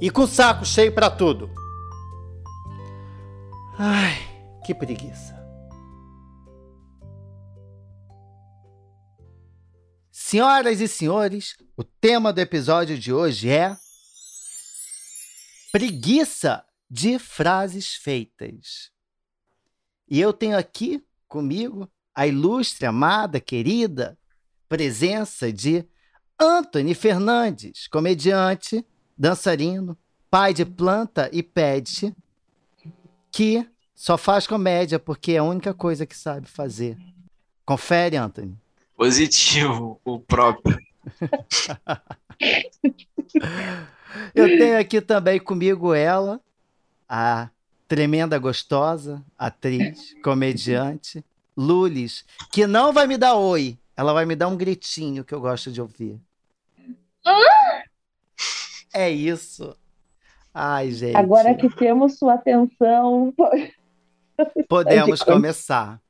e com saco cheio para tudo. Ai, que preguiça. Senhoras e senhores, o tema do episódio de hoje é preguiça de frases feitas. E eu tenho aqui comigo a ilustre, amada, querida presença de Anthony Fernandes, comediante, dançarino, pai de planta e pet, que só faz comédia porque é a única coisa que sabe fazer. Confere, Anthony. Positivo, o próprio. Eu tenho aqui também comigo ela, a tremenda gostosa, atriz, comediante, Lulis, que não vai me dar oi, ela vai me dar um gritinho que eu gosto de ouvir. É isso. Ai, gente. Agora que temos sua atenção. Podemos começar.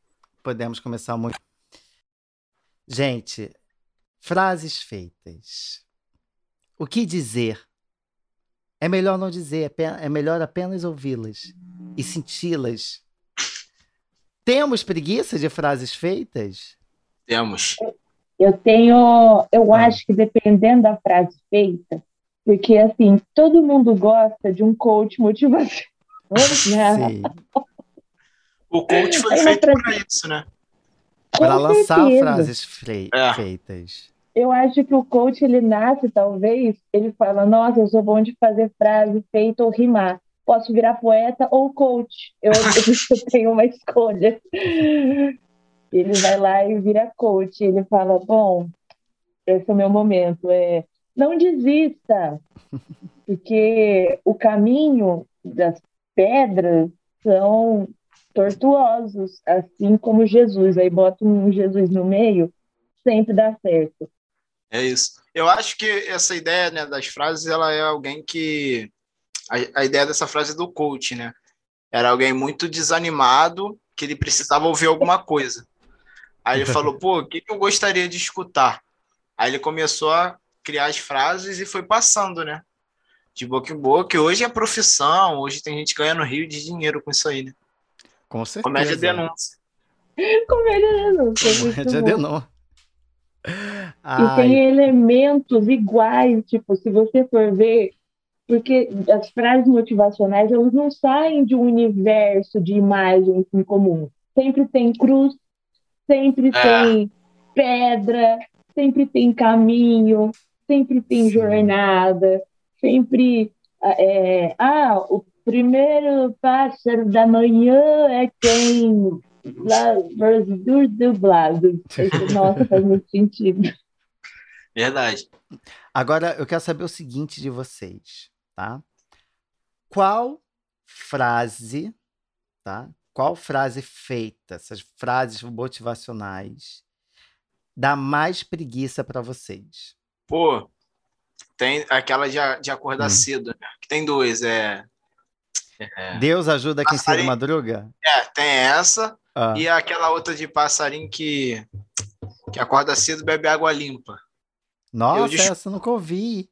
Podemos começar muito. Gente, frases feitas. O que dizer? É melhor não dizer, é melhor apenas ouvi-las e senti-las. Temos preguiça de frases feitas? Temos. Eu tenho, eu ah. acho que dependendo da frase feita, porque, assim, todo mundo gosta de um coach motivacional. Sim. o coach foi feito para isso, né? Para lançar frases fre... é. feitas. Eu acho que o coach, ele nasce, talvez, ele fala, nossa, eu sou bom de fazer frase feita ou rimar. Posso virar poeta ou coach. Eu, eu tenho uma escolha. Ele vai lá e vira coach. Ele fala, bom, esse é o meu momento. É, não desista, porque o caminho das pedras são tortuosos, assim como Jesus. Aí bota um Jesus no meio, sempre dá certo. É isso. Eu acho que essa ideia né, das frases, ela é alguém que... A, a ideia dessa frase é do coach, né? Era alguém muito desanimado, que ele precisava ouvir alguma coisa. Aí ele falou, pô, o que eu gostaria de escutar? Aí ele começou a criar as frases e foi passando, né? De boca em boca. E hoje é profissão, hoje tem gente ganhando rio de dinheiro com isso aí, né? Com certeza. Comédia denúncia. Comédia denúncia. Comédia denúncia. E tem elementos iguais, tipo, se você for ver, porque as frases motivacionais, elas não saem de um universo de imagens em comum. Sempre tem cruz, sempre é. tem pedra, sempre tem caminho, sempre tem Sim. jornada, sempre. É, ah, o primeiro pássaro da manhã é quem. Dos dublados. Nossa, faz muito sentido. Verdade. Agora, eu quero saber o seguinte de vocês, tá? Qual frase, tá? Qual frase feita, essas frases motivacionais, dá mais preguiça para vocês? Pô, tem aquela de, de acordar hum. cedo, né? Que tem duas, é, é... Deus ajuda quem cedo madruga? É, tem essa. Ah. E aquela outra de passarinho que, que acorda cedo bebe água limpa. Nossa, eu essa eu nunca ouvi.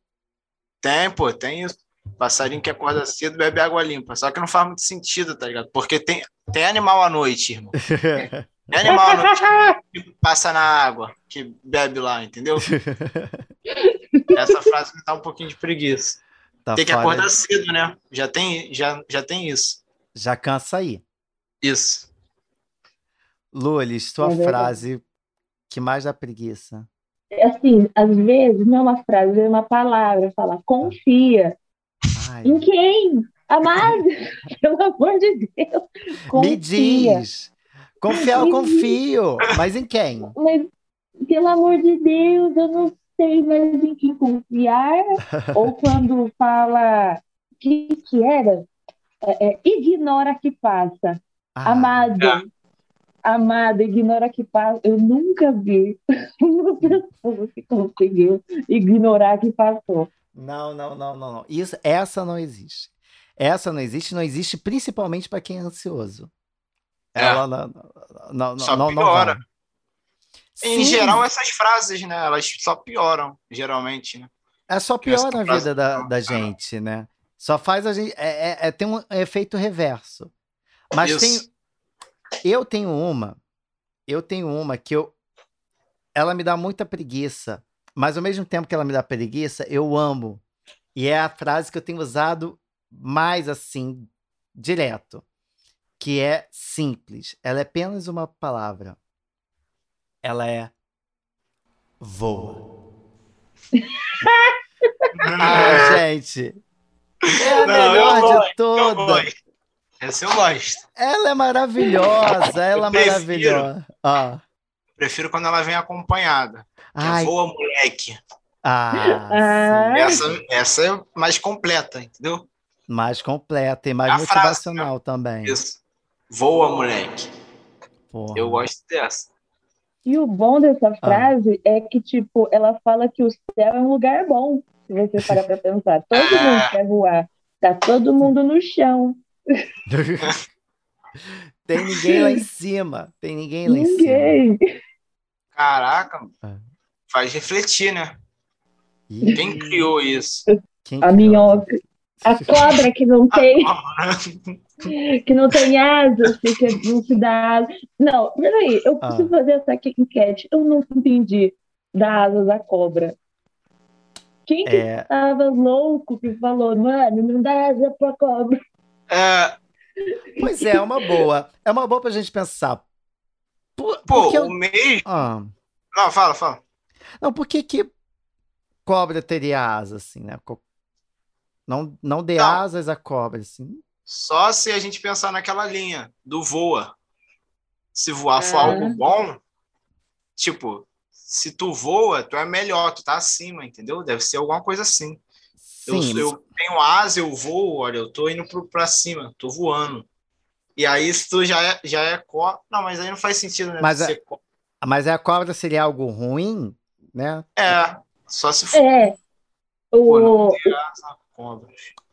Tem, pô, tem passarinho que acorda cedo bebe água limpa. Só que não faz muito sentido, tá ligado? Porque tem, tem animal à noite, irmão. É animal à noite que passa na água, que bebe lá, entendeu? Essa frase me dá um pouquinho de preguiça. Tá tem que acordar cedo, né? Já tem, já, já tem isso. Já cansa aí. Isso. Lulis, sua é frase que mais dá preguiça. Assim, às vezes não é uma frase, é uma palavra. Fala, confia. Ai. Em quem? Amado, pelo amor de Deus. Confia. Me diz. Confiar, eu confio. Mas em quem? Mas, pelo amor de Deus, eu não sei mais em quem confiar. Ou quando fala que que era? É, é, ignora que passa. Ah, Amado. É. Amado, ignora que passa. Eu nunca vi uma pessoa que conseguiu ignorar que passou. Não, não, não, não, não. Isso, essa não existe. Essa não existe, não existe principalmente para quem é ansioso. É. Ela não, não, só não, piora. Não em geral, essas frases, né? Elas só pioram, geralmente, né? É só piora a vida da, da gente, né? Só faz a gente. É, é, é tem um efeito reverso. Mas Isso. tem. Eu tenho uma. Eu tenho uma que eu. Ela me dá muita preguiça. Mas ao mesmo tempo que ela me dá preguiça, eu amo. E é a frase que eu tenho usado mais assim, direto. Que é simples. Ela é apenas uma palavra. Ela é voa. ah, gente. É a Não, melhor de todas. Essa eu gosto. Ela é maravilhosa, ela é maravilhosa. Ah. Prefiro quando ela vem acompanhada. Ai. Voa, moleque. Ah, ah. essa, essa é mais completa, entendeu? Mais completa e mais a motivacional frase, também. Isso. Voa, moleque. Porra. Eu gosto dessa. E o bom dessa ah. frase ah. é que, tipo, ela fala que o céu é um lugar bom, se você parar pra pensar. Todo mundo ah. quer voar. Tá todo mundo no chão. Tem ninguém lá em cima. Tem ninguém lá ninguém. em cima. Caraca, ah. faz refletir, né? Quem criou isso? Quem a minhoca. A cobra que não tem. que não tem asas, que não se dá asas. Não, peraí, eu ah. preciso fazer essa enquete. Eu não entendi da asa da cobra. Quem que é... tava louco que falou, mano, não dá asa pra cobra? É... Pois é, é uma boa. É uma boa pra gente pensar. Por, Pô, o eu... mesmo. Ah. Não, fala, fala. Não, por que que cobra teria asa, assim, né? Não, não dê não. asas à cobra, assim. Só se a gente pensar naquela linha do voa. Se voar é. for algo bom, tipo, se tu voa, tu é melhor, tu tá acima, entendeu? Deve ser alguma coisa assim. Sim, eu, eu tenho asa, eu vou, olha, eu tô indo pro, pra cima, tô voando. E aí, se tu já é, já é cobra. Não, mas aí não faz sentido, né? Mas, a, mas a cobra seria algo ruim, né? É, só se for. É. O... Pô,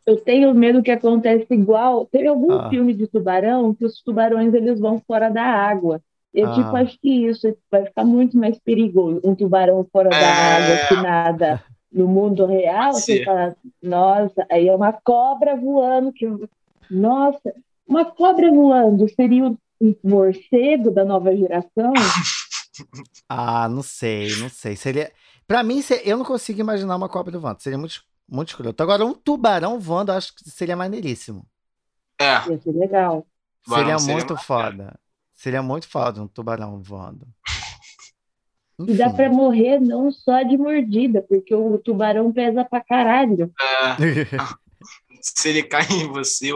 eu tenho medo que aconteça igual. Teve algum ah. filme de tubarão que os tubarões eles vão fora da água. Eu ah. tipo acho que isso vai ficar muito mais perigoso um tubarão fora é... da água que nada. No mundo real, você fala, nossa, aí é uma cobra voando que nossa, uma cobra voando seria um morcego da nova geração? Ah, não sei, não sei. Seria. Para mim, eu não consigo imaginar uma cobra voando. Seria muito muito escroto. Agora, um tubarão voando, eu acho que seria maneiríssimo. É. Ia ser legal. Seria, seria muito foda. Seria muito foda um tubarão voando. Enfim. E dá pra morrer não só de mordida, porque o tubarão pesa pra caralho. É. Se ele cai em você,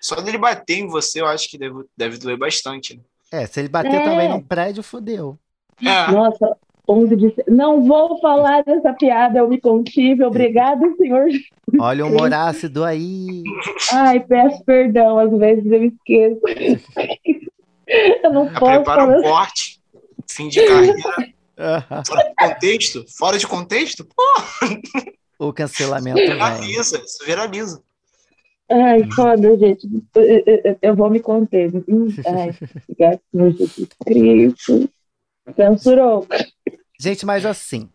só dele bater em você, eu acho que deve, deve doer bastante. Né? É, se ele bater é. também no prédio, fodeu. É. Nossa, 11 de Não vou falar dessa piada, eu me contive. Obrigado, senhor. Olha o humor ácido aí. Ai, peço perdão, às vezes eu esqueço. eu não Já posso. Prepara falar... um corte, fim de carreira. fora de contexto? Fora de contexto? Pô. O cancelamento. Viraliza, isso viraliza. Ai, foda, gente. Eu, eu, eu vou me conter. Ai, obrigado, meu Jesus Cristo. Censurou. Gente, mas assim,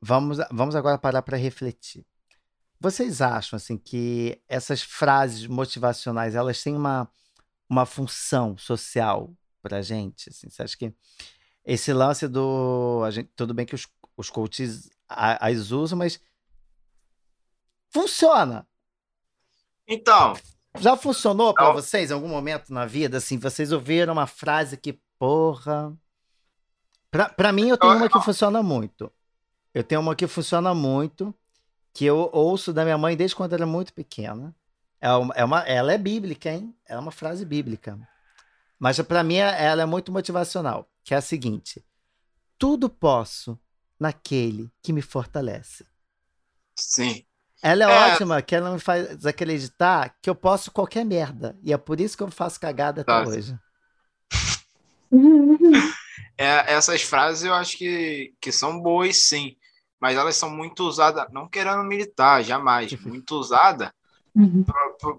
vamos, vamos agora parar para refletir. Vocês acham assim que essas frases motivacionais elas têm uma, uma função social para a gente? Assim, você acha que esse lance do a gente, tudo bem que os, os coaches as usam, mas funciona? Então, já funcionou para vocês em algum momento na vida? Assim, vocês ouviram uma frase que porra Pra, pra mim, eu tenho uma que funciona muito. Eu tenho uma que funciona muito, que eu ouço da minha mãe desde quando era muito pequena. É uma, é uma, ela é bíblica, hein? É uma frase bíblica. Mas para mim, ela é muito motivacional, que é a seguinte: Tudo posso naquele que me fortalece. Sim. Ela é, é, ótima, que ela me faz acreditar que eu posso qualquer merda. E é por isso que eu faço cagada até hoje. É, essas frases eu acho que, que são boas, sim. Mas elas são muito usadas, não querendo militar, jamais, muito usada uhum.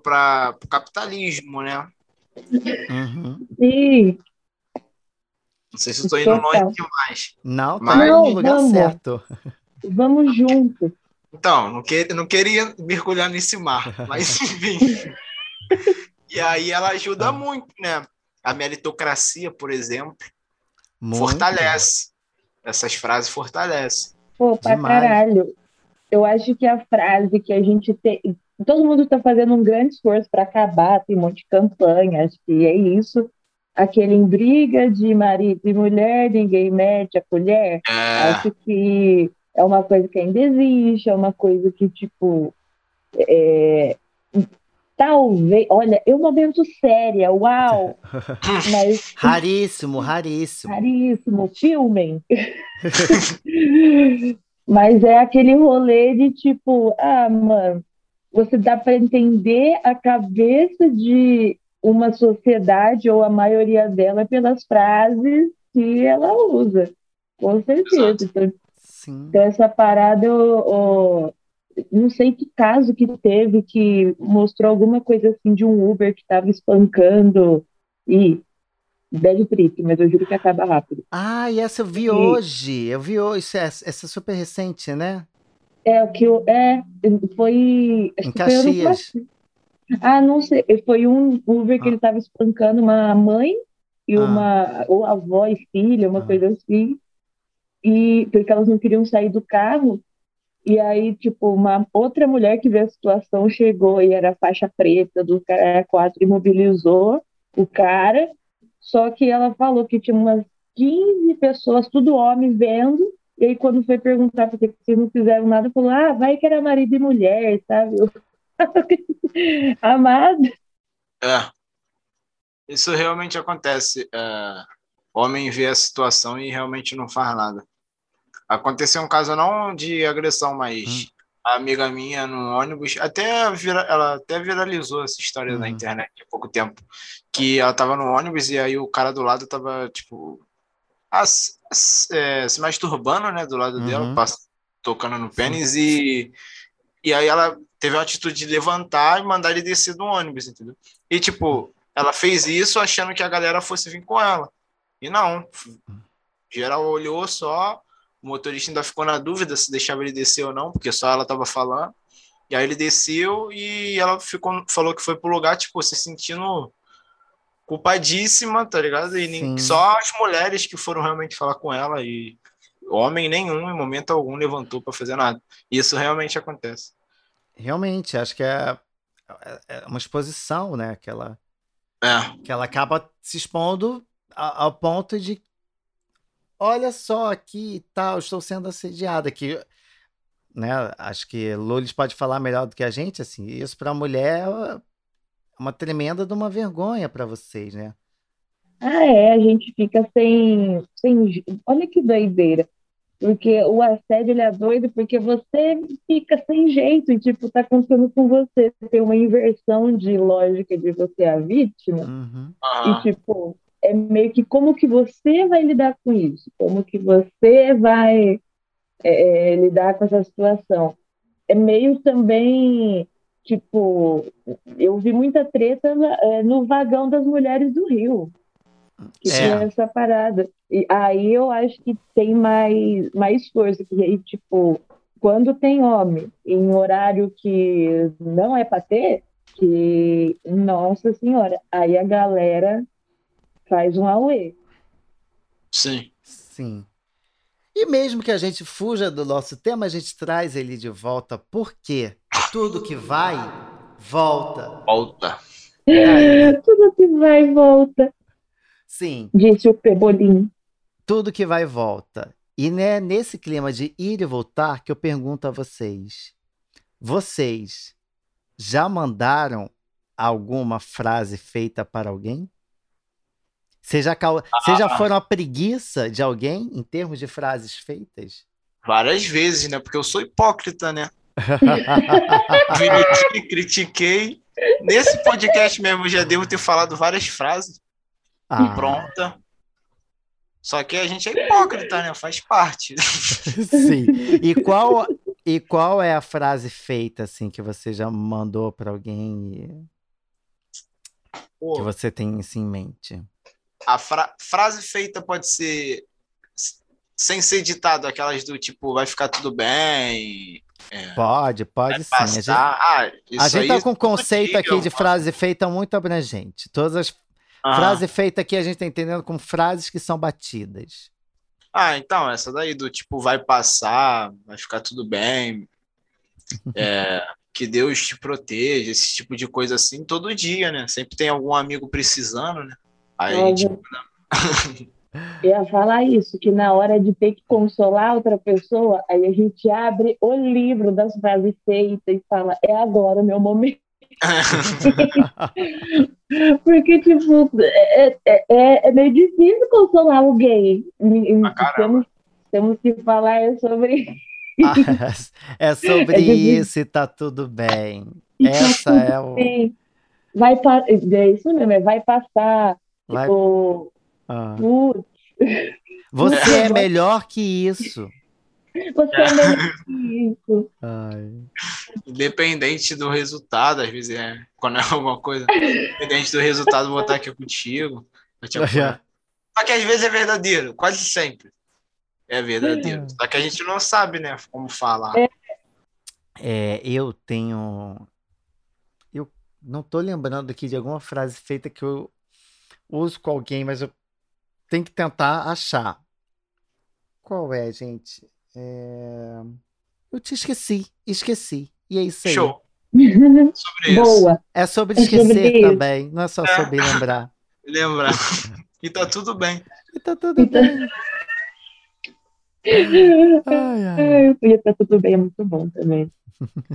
para o capitalismo, né? Uhum. Sim. Não sei se eu estou indo longe demais. Não, tá mas... no lugar vamos. certo. Vamos juntos. Então, não, que, não queria mergulhar nesse mar, mas enfim. e aí ela ajuda ah. muito, né? A meritocracia, por exemplo, muito. fortalece. Essas frases fortalecem. Pô, pra Demais. caralho. Eu acho que a frase que a gente tem. Todo mundo está fazendo um grande esforço para acabar, tem um monte de campanha, acho que é isso. Aquele em briga de marido e mulher, ninguém mete a colher. É. Acho que é uma coisa que ainda existe, é uma coisa que, tipo, é, talvez, olha, é um momento séria, uau! Mas, raríssimo, raríssimo. Raríssimo, filmem. mas é aquele rolê de tipo, ah, mano, você dá para entender a cabeça de uma sociedade ou a maioria dela pelas frases que ela usa. Com certeza. Então, então, essa parada, eu, eu, não sei que caso que teve que mostrou alguma coisa assim de um Uber que estava espancando e belo triste, mas eu juro que acaba rápido. Ah, e essa eu vi e... hoje. Eu vi hoje. Essa, essa é super recente, né? É, o que eu. É, foi. Em Caxias. Foi ah, não sei. Foi um Uber que ah. ele estava espancando uma mãe e ah. uma. Ou avó e filha, uma ah. coisa assim. E porque elas não queriam sair do carro. E aí, tipo, uma outra mulher que viu a situação chegou e era faixa preta do cara 4 imobilizou o cara só que ela falou que tinha umas 15 pessoas, tudo homem, vendo. E aí, quando foi perguntar por que vocês não fizeram nada, falou: ah, vai que era marido e mulher, sabe? Amado. É. Isso realmente acontece. É, homem vê a situação e realmente não faz nada. Aconteceu um caso não de agressão, mas hum a amiga minha no ônibus, até vira, ela até viralizou essa história uhum. na internet há pouco tempo, que ela tava no ônibus e aí o cara do lado tava, tipo, é, se masturbando, né, do lado uhum. dela, tocando no pênis e, e aí ela teve a atitude de levantar e mandar ele descer do ônibus, entendeu? E, tipo, ela fez isso achando que a galera fosse vir com ela. E não. Geral olhou só, o motorista ainda ficou na dúvida se deixava ele descer ou não, porque só ela estava falando. E aí ele desceu e ela ficou, falou que foi pro lugar, tipo, se sentindo culpadíssima, tá ligado? E nem, só as mulheres que foram realmente falar com ela e homem nenhum, em momento algum, levantou para fazer nada. E isso realmente acontece. Realmente, acho que é, é uma exposição, né? Que ela, é. que ela acaba se expondo ao ponto de olha só aqui e tal, estou sendo assediada. Que, né, acho que Lulis pode falar melhor do que a gente, assim, isso para a mulher é uma tremenda de uma vergonha para vocês, né? Ah, é, a gente fica sem, sem. Olha que doideira. Porque o assédio ele é doido porque você fica sem jeito e, tipo, tá acontecendo com você. Tem uma inversão de lógica de você é a vítima. Uhum. E, tipo, é meio que como que você vai lidar com isso, como que você vai é, é, lidar com essa situação. É meio também, tipo, eu vi muita treta é, no vagão das mulheres do Rio, que é. tinha essa parada. E aí eu acho que tem mais, mais força, que aí, tipo, quando tem homem em horário que não é para ter, que, nossa senhora, aí a galera faz um auê. Sim. Sim. E mesmo que a gente fuja do nosso tema, a gente traz ele de volta, porque tudo que vai, volta. Volta. tudo que vai, volta. Sim. Disse o Pebolim. Tudo que vai, volta. E é nesse clima de ir e voltar que eu pergunto a vocês: vocês já mandaram alguma frase feita para alguém? Vocês já, cal... ah. já foram a preguiça de alguém em termos de frases feitas? Várias vezes, né? Porque eu sou hipócrita, né? critiquei. Nesse podcast mesmo já devo ter falado várias frases. Ah. Pronta. Só que a gente é hipócrita, né? Faz parte. Sim. E qual, e qual é a frase feita, assim, que você já mandou para alguém e... que você tem isso em mente? A fra frase feita pode ser sem ser ditado, aquelas do tipo, vai ficar tudo bem. É, pode, pode sim. A gente, ah, a gente tá com um conceito aqui de frase feita muito abrangente. Todas as ah. frases feitas aqui a gente tá entendendo como frases que são batidas. Ah, então, essa daí do tipo, vai passar, vai ficar tudo bem. É, que Deus te proteja, esse tipo de coisa assim, todo dia, né? Sempre tem algum amigo precisando, né? Aí, é, tipo, né? Eu ia falar isso, que na hora de ter que consolar outra pessoa, aí a gente abre o livro das frases feitas e fala, é agora o meu momento. Porque, tipo, é, é, é, meio difícil consolar alguém. Ah, temos, temos que falar sobre ah, é sobre é isso e tá tudo bem. E Essa tá é o. Bem. Vai pa... É isso mesmo, é vai passar. Vai... Tipo, ah. Você é melhor que isso. Você é melhor que isso. Ai. Independente do resultado, às vezes é. Quando é alguma coisa. Independente do resultado, vou estar aqui contigo. Só que às vezes é verdadeiro, quase sempre. É verdadeiro. Só que a gente não sabe, né, como falar. É, é eu tenho. Eu não tô lembrando aqui de alguma frase feita que eu uso com alguém, mas eu tem que tentar achar. Qual é, gente? É... Eu te esqueci, esqueci. E é isso aí. Show. sobre isso. Boa. É sobre esquecer é sobre também, não é só é. sobre lembrar. Lembrar. E tá tudo bem. E tá tudo então... bem. ai, ai. E tá tudo bem, é muito bom também.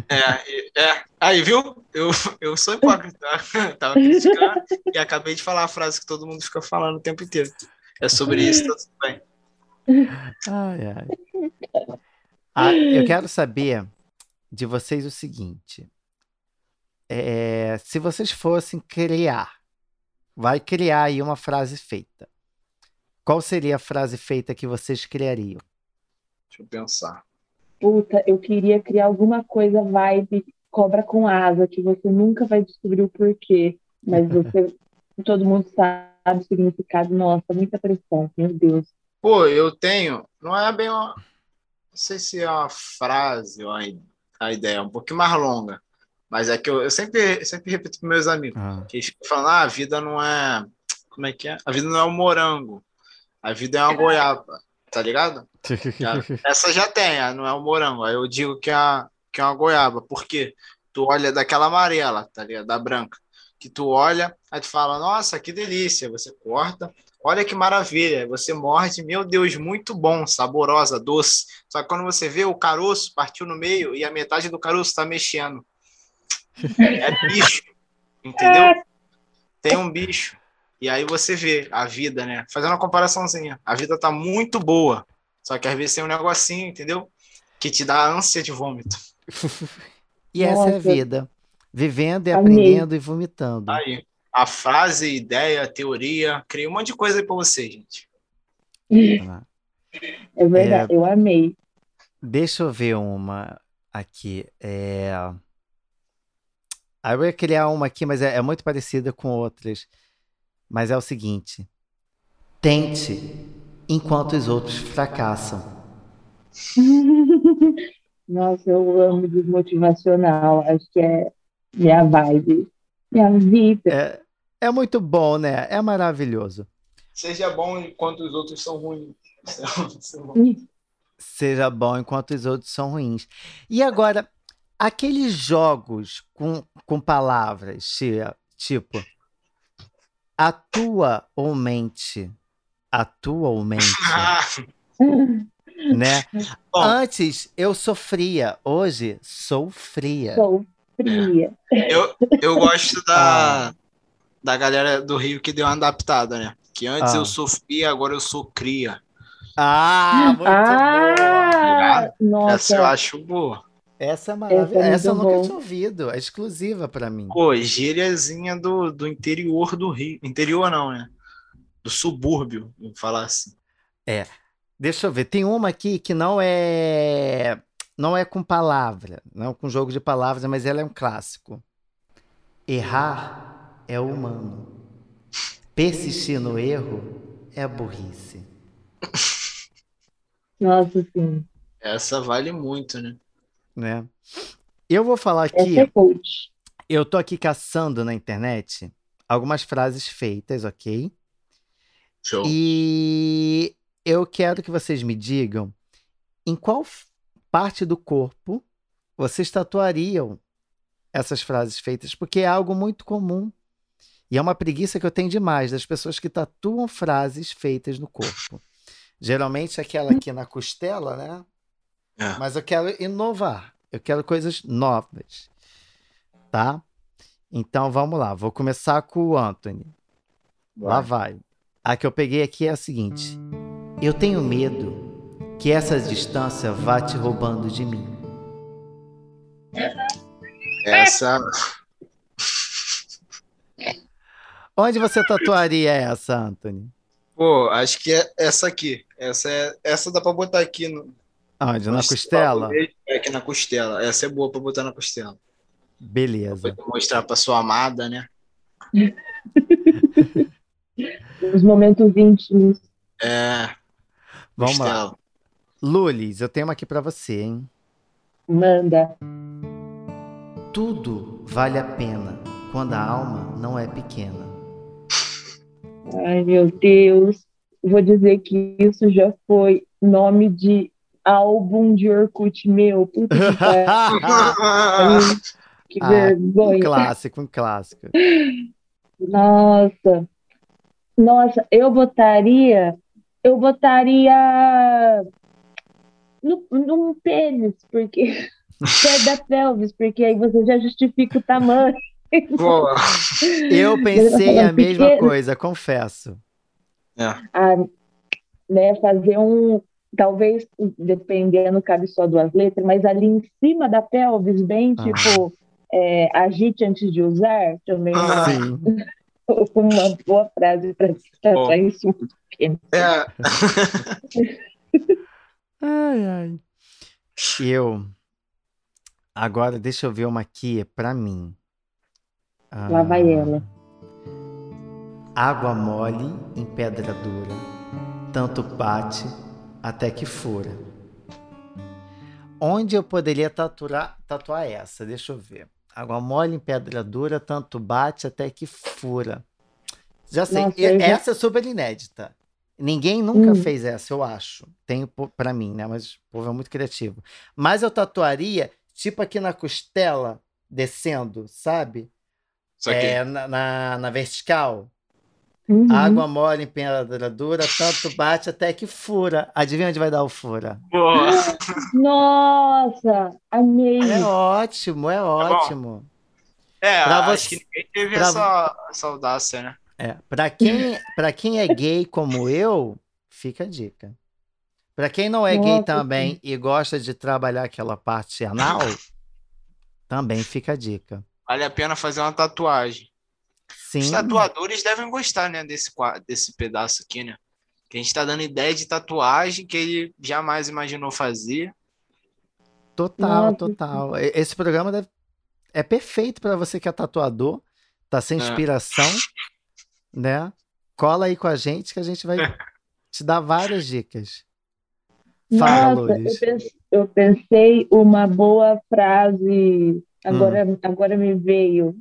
É, é. Aí, viu? Eu, eu sou hipócrita. Tava criticando e acabei de falar a frase que todo mundo fica falando o tempo inteiro. É sobre isso, tá tudo bem. Ai, ai. Ah, eu quero saber de vocês o seguinte. É, se vocês fossem criar, vai criar aí uma frase feita. Qual seria a frase feita que vocês criariam? Deixa eu pensar. Puta, eu queria criar alguma coisa vibe cobra com asa, que você nunca vai descobrir o porquê, mas você, todo mundo sabe o significado, nossa, muita pressão, meu Deus. Pô, eu tenho, não é bem uma, não sei se é uma frase ou a ideia, é um pouquinho mais longa, mas é que eu, eu sempre, sempre repito para meus amigos, ah. que eles falam, ah, a vida não é, como é que é? A vida não é um morango, a vida é uma goiaba, tá ligado? Essa já tem, não é um morango, aí eu digo que é, que é uma goiaba, porque tu olha daquela amarela, tá ligado? Da branca que tu olha, aí tu fala, nossa, que delícia, você corta, olha que maravilha, você morde, meu Deus, muito bom, saborosa, doce. Só que quando você vê o caroço partiu no meio e a metade do caroço está mexendo. É bicho, entendeu? Tem um bicho. E aí você vê a vida, né? Fazendo uma comparaçãozinha. A vida tá muito boa. Só que às vezes tem um negocinho, entendeu? Que te dá ânsia de vômito. e essa Nossa. é a vida. Vivendo e Amei. aprendendo e vomitando. Aí, a frase, ideia, teoria, criei um monte de coisa aí para você, gente. É verdade, é, eu amei. Deixa eu ver uma aqui. É... Ah, eu ia criar uma aqui, mas é, é muito parecida com outras. Mas é o seguinte: tente enquanto os outros fracassam. Nossa, eu amo desmotivacional. Acho que é minha vibe, minha vida. É, é muito bom, né? É maravilhoso. Seja bom enquanto os outros são ruins. Seja bom enquanto os outros são ruins. E agora, aqueles jogos com, com palavras, tipo, atua ou mente, atua ou mente, né? Bom, Antes eu sofria, hoje sou fria. Sou fria. Eu, eu gosto da, ah. da galera do Rio que deu uma adaptada, né? Que antes ah. eu sofria, agora eu sou cria. Ah, muito ah, boa. Essa eu acho boa. Essa é maravilhosa. Essa, é Essa eu nunca bom. tinha ouvido. É exclusiva para mim. Pô, gíriazinha do, do interior do Rio. Interior não, né? Do subúrbio, vou falar assim. É. Deixa eu ver. Tem uma aqui que não é. Não é com palavra, não é com jogo de palavras, mas ela é um clássico. Errar é humano. Persistir no erro é burrice. Nossa, sim. Essa vale muito, né? Né? Eu vou falar aqui. É eu tô aqui caçando na internet algumas frases feitas, ok? Show. E eu quero que vocês me digam em qual parte do corpo vocês tatuariam essas frases feitas, porque é algo muito comum. E é uma preguiça que eu tenho demais das pessoas que tatuam frases feitas no corpo. Geralmente aquela aqui na costela, né? É. Mas eu quero inovar. Eu quero coisas novas. Tá? Então vamos lá. Vou começar com o Anthony. Vai. Lá vai. A que eu peguei aqui é a seguinte: Eu tenho medo que essa distância vá te roubando de mim. Essa. Onde você tatuaria essa, Anthony? Pô, acho que é essa aqui. Essa, é, essa dá pra botar aqui no, Onde? Na costela? É aqui na costela. Essa é boa pra botar na costela. Beleza. Pra mostrar pra sua amada, né? Os momentos íntimos. É. Vamos costela. lá. Lulis, eu tenho uma aqui pra você, hein? Manda. Tudo vale a pena quando a alma não é pequena. Ai, meu Deus. Vou dizer que isso já foi nome de álbum de Orkut meu. Puta que, que ah, vergonha. Um clássico, um clássico. Nossa. Nossa, eu botaria. Eu botaria. No, num pênis, porque. Perto da pelvis, porque aí você já justifica o tamanho. Boa. Eu pensei a mesma pequeno. coisa, confesso. É. Ah, né, fazer um, talvez, dependendo, cabe só duas letras, mas ali em cima da pelvis, bem ah. tipo, é, agite antes de usar, também ah, uma, uma boa frase para tratar isso muito pequeno. É. ai, ai. Eu. Agora, deixa eu ver uma aqui, é para mim. Ah, Lá vai ela. Água mole em pedra dura, tanto bate até que fura. Onde eu poderia tatuar, tatuar essa? Deixa eu ver. Água mole em pedra dura, tanto bate até que fura. Já sei, Nossa, essa já... é super inédita. Ninguém nunca hum. fez essa, eu acho. Tenho para mim, né? Mas o povo é muito criativo. Mas eu tatuaria, tipo aqui na costela, descendo, sabe? É, na, na, na vertical. Uhum. Água mole em pedra dura, tanto bate até que fura. Adivinha onde vai dar o fura? Boa. Nossa, amei. É ótimo, é tá ótimo. É, pra acho você... que ninguém teve pra... essa, essa audácia, né? É, pra quem, pra quem é gay como eu, fica a dica. Pra quem não é Nossa, gay também sim. e gosta de trabalhar aquela parte anal, também fica a dica. Vale a pena fazer uma tatuagem. Sim. Os tatuadores devem gostar, né, desse, desse pedaço aqui, né? Que a gente tá dando ideia de tatuagem que ele jamais imaginou fazer. Total, total. Esse programa deve... é perfeito para você que é tatuador, tá sem é. inspiração, é. né? Cola aí com a gente que a gente vai te dar várias dicas. Fala, Nossa, Luiz. Eu pensei, eu pensei uma boa frase, agora, hum. agora me veio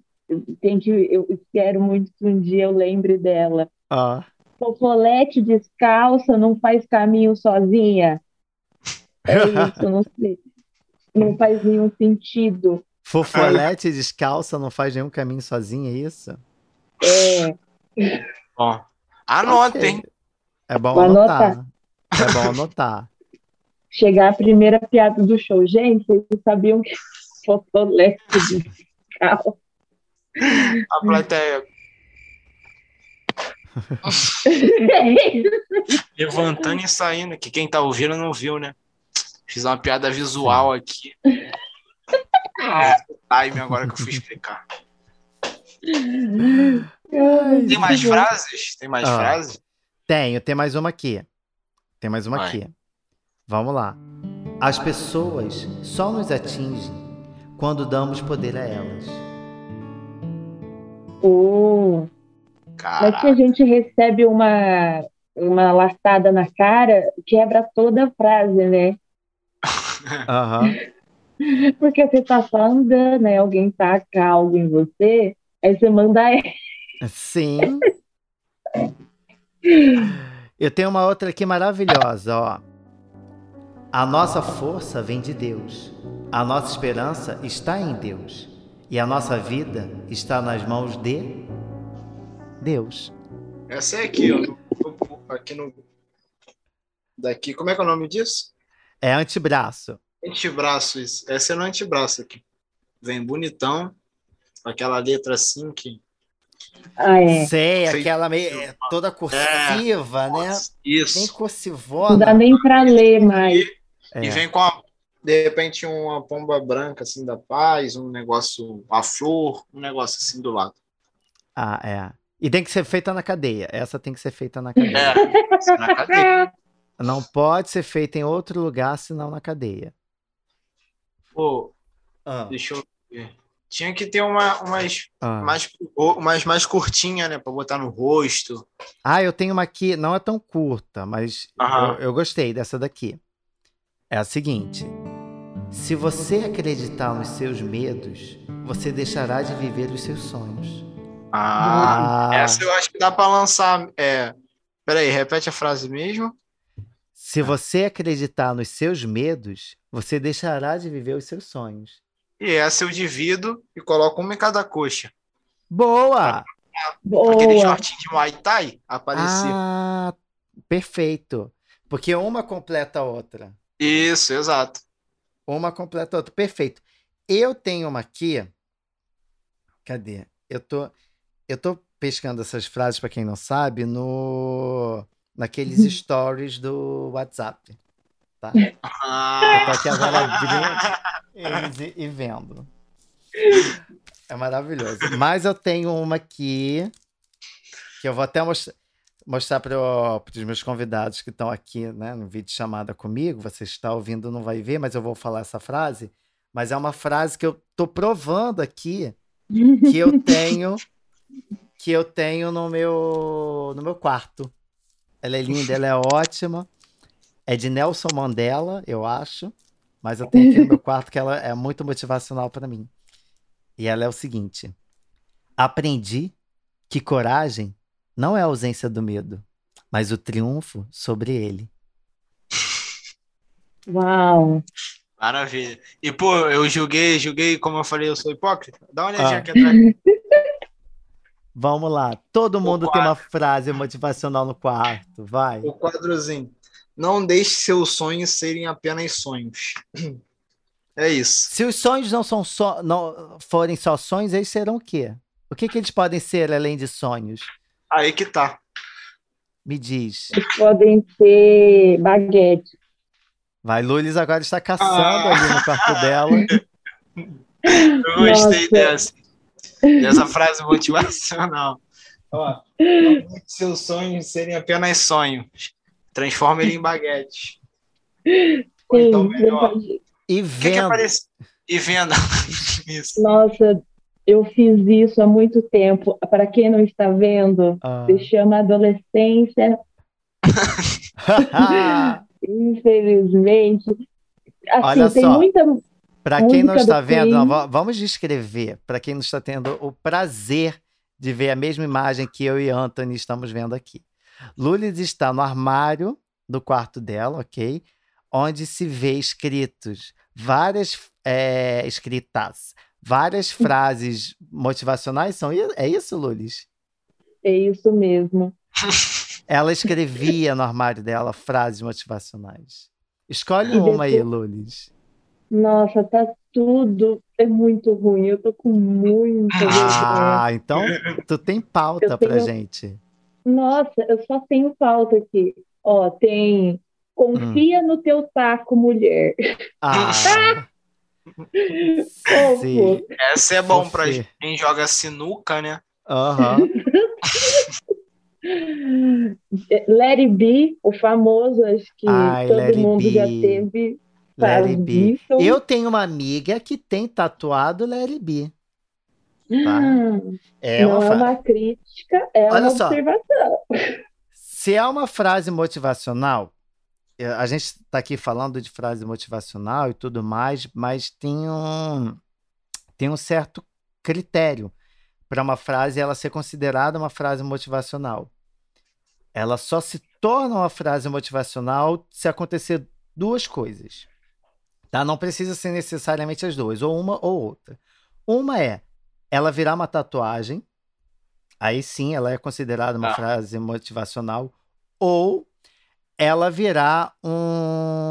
tem que, eu quero muito que um dia eu lembre dela. Ah. Fofolete descalça não faz caminho sozinha. É isso, não sei. Não faz nenhum sentido. Fofolete descalça não faz nenhum caminho sozinha, é isso? É. Anotem. Okay. É bom anotar. É bom anotar. Chegar a primeira piada do show. Gente, vocês sabiam que fofolete descalça a plateia. Levantando e saindo, que quem tá ouvindo não viu, né? Fiz uma piada visual aqui. time agora que eu fui explicar. Tem mais frases? Tem mais ah, frases? Tenho, tem mais uma aqui. Tem mais uma Vai. aqui. Vamos lá. As pessoas só nos atingem quando damos poder a elas. Oh. Mas que a gente recebe uma, uma laçada na cara, quebra toda a frase, né? Uhum. Porque você tá só andando, né? Alguém taca algo em você, aí você manda. Sim. Eu tenho uma outra aqui maravilhosa, ó. A nossa força vem de Deus. A nossa esperança está em Deus. E a nossa vida está nas mãos de Deus. Essa é aqui, ó. Aqui no. Daqui, como é que é o nome disso? É antebraço. Antebraço, isso. Essa é no antebraço aqui. Vem bonitão, aquela letra assim que. Ah, é. Sei, aquela meio, é, toda cursiva, é, né? Isso. Bem cursivona. Não dá nem para ler mais. E, é. e, vem com, a, de repente, uma pomba branca, assim, da paz, um negócio, a flor, um negócio assim do lado. Ah, é. E tem que ser feita na cadeia. Essa tem que ser feita na cadeia. É, na cadeia. Não pode ser feita em outro lugar senão na cadeia. Pô, ah. deixa eu ver. Tinha que ter uma, umas, ah. mais, umas mais curtinha, né? Pra botar no rosto. Ah, eu tenho uma aqui, não é tão curta, mas eu, eu gostei dessa daqui. É a seguinte. Se você acreditar nos seus medos, você deixará de viver os seus sonhos. Ah, ah. essa eu acho que dá para lançar. É... Peraí, repete a frase mesmo. Se você acreditar nos seus medos, você deixará de viver os seus sonhos. E essa eu divido e coloco uma em cada coxa. Boa! Boa. Aquele shortinho de Muay Thai aparecer. Ah, perfeito. Porque uma completa a outra. Isso, exato. Uma completa a outra. Perfeito. Eu tenho uma aqui. Cadê? Eu tô, eu tô pescando essas frases, para quem não sabe, no naqueles uhum. stories do WhatsApp. Tá? Ah. Eu tô aqui agora abrindo e, e vendo. É maravilhoso. Mas eu tenho uma aqui que eu vou até mostrar, mostrar para os meus convidados que estão aqui né, no vídeo chamada comigo. Você está ouvindo, não vai ver, mas eu vou falar essa frase. Mas é uma frase que eu tô provando aqui que eu tenho que eu tenho no meu no meu quarto. Ela é linda, ela é ótima. É de Nelson Mandela, eu acho. Mas eu tenho aqui no meu quarto que ela é muito motivacional para mim. E ela é o seguinte: Aprendi que coragem não é a ausência do medo, mas o triunfo sobre ele. Uau! Maravilha. E, pô, eu julguei, julguei, como eu falei, eu sou hipócrita. Dá uma olhadinha ah. aqui atrás. Vamos lá. Todo mundo tem uma frase motivacional no quarto. Vai. O quadrozinho. Não deixe seus sonhos serem apenas sonhos. É isso. Se os sonhos não, são so... não forem só sonhos, eles serão o quê? O que, que eles podem ser além de sonhos? Aí que tá. Me diz. Eles podem ser baguete. Vai, Lulis agora está caçando ah. ali no quarto dela. Eu gostei dessa. Dessa frase motivacional. Ó, seus sonhos serem apenas sonhos. Transforma ele em baguete. Ou então melhor. E venda. Que que e venda. isso. Nossa, eu fiz isso há muito tempo. Para quem não está vendo, ah. se chama adolescência. Infelizmente. Assim, Olha tem só. muita para quem não está vendo, não, vamos descrever. Para quem não está tendo o prazer de ver a mesma imagem que eu e Anthony estamos vendo aqui. Lulis está no armário do quarto dela, ok? Onde se vê escritos várias é, escritas, várias frases motivacionais. São, é isso, Lulis? É isso mesmo. Ela escrevia no armário dela frases motivacionais. Escolhe uma aí, Lulis. Nossa, tá tudo é muito ruim. Eu tô com muita Ah, então tu tem pauta eu pra gente. Nossa, eu só tenho pauta aqui. Ó, tem confia hum. no teu taco, mulher. Ah. Sim. Essa é bom para quem joga sinuca, né? Aham. Uhum. Let It Be, o famoso, acho que Ai, todo mundo já teve. Let It Be. Eu tenho uma amiga que tem tatuado Let It Be. Tá? É não uma, é uma crítica, é Olha uma só. observação. Se é uma frase motivacional, a gente está aqui falando de frase motivacional e tudo mais, mas tem um, tem um certo critério para uma frase ela ser considerada uma frase motivacional. Ela só se torna uma frase motivacional se acontecer duas coisas. Tá? Não precisa ser necessariamente as duas, ou uma ou outra. Uma é ela virar uma tatuagem, aí sim ela é considerada uma ah. frase motivacional, ou ela virar um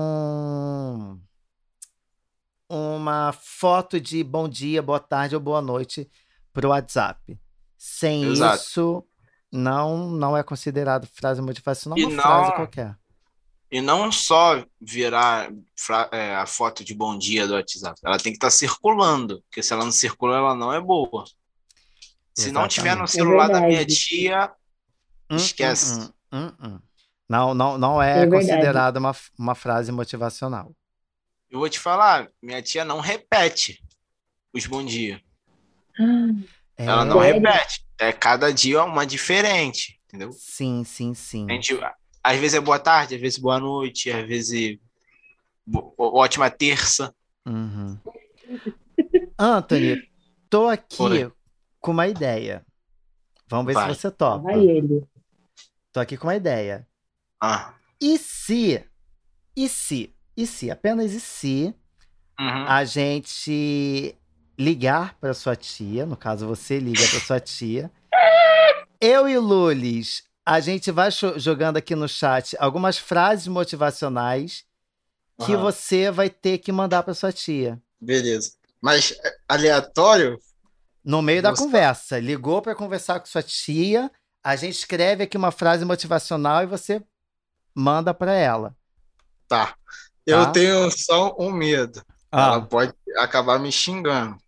uma foto de bom dia, boa tarde ou boa noite para o WhatsApp. Sem Exato. isso, não não é considerado frase motivacional, uma não, frase qualquer. E não só virar é, a foto de bom dia do WhatsApp, ela tem que estar tá circulando, porque se ela não circula, ela não é boa. Se Exatamente. não tiver no é celular é da minha tia, hum, esquece. Hum, hum, hum, hum. Não, não, não é, é considerada uma, uma frase motivacional. Eu vou te falar, minha tia não repete os bom dia. É, ela não sério? repete. É cada dia uma diferente, entendeu? Sim, sim, sim. A gente, às vezes é boa tarde, às vezes boa noite, às vezes ótima terça. Uhum. Anthony, tô aqui Oi. com uma ideia. Vamos ver Vai. se você topa. Vai ele. Tô aqui com uma ideia. Ah. E se, e se, e se, apenas e se, uhum. a gente ligar para sua tia, no caso você liga para sua tia, eu e Lulis a gente vai jogando aqui no chat algumas frases motivacionais que uhum. você vai ter que mandar para sua tia. Beleza. Mas é, aleatório? No meio da conversa. Ligou para conversar com sua tia, a gente escreve aqui uma frase motivacional e você manda para ela. Tá. Eu tá? tenho só um medo. Ah. Ela pode acabar me xingando.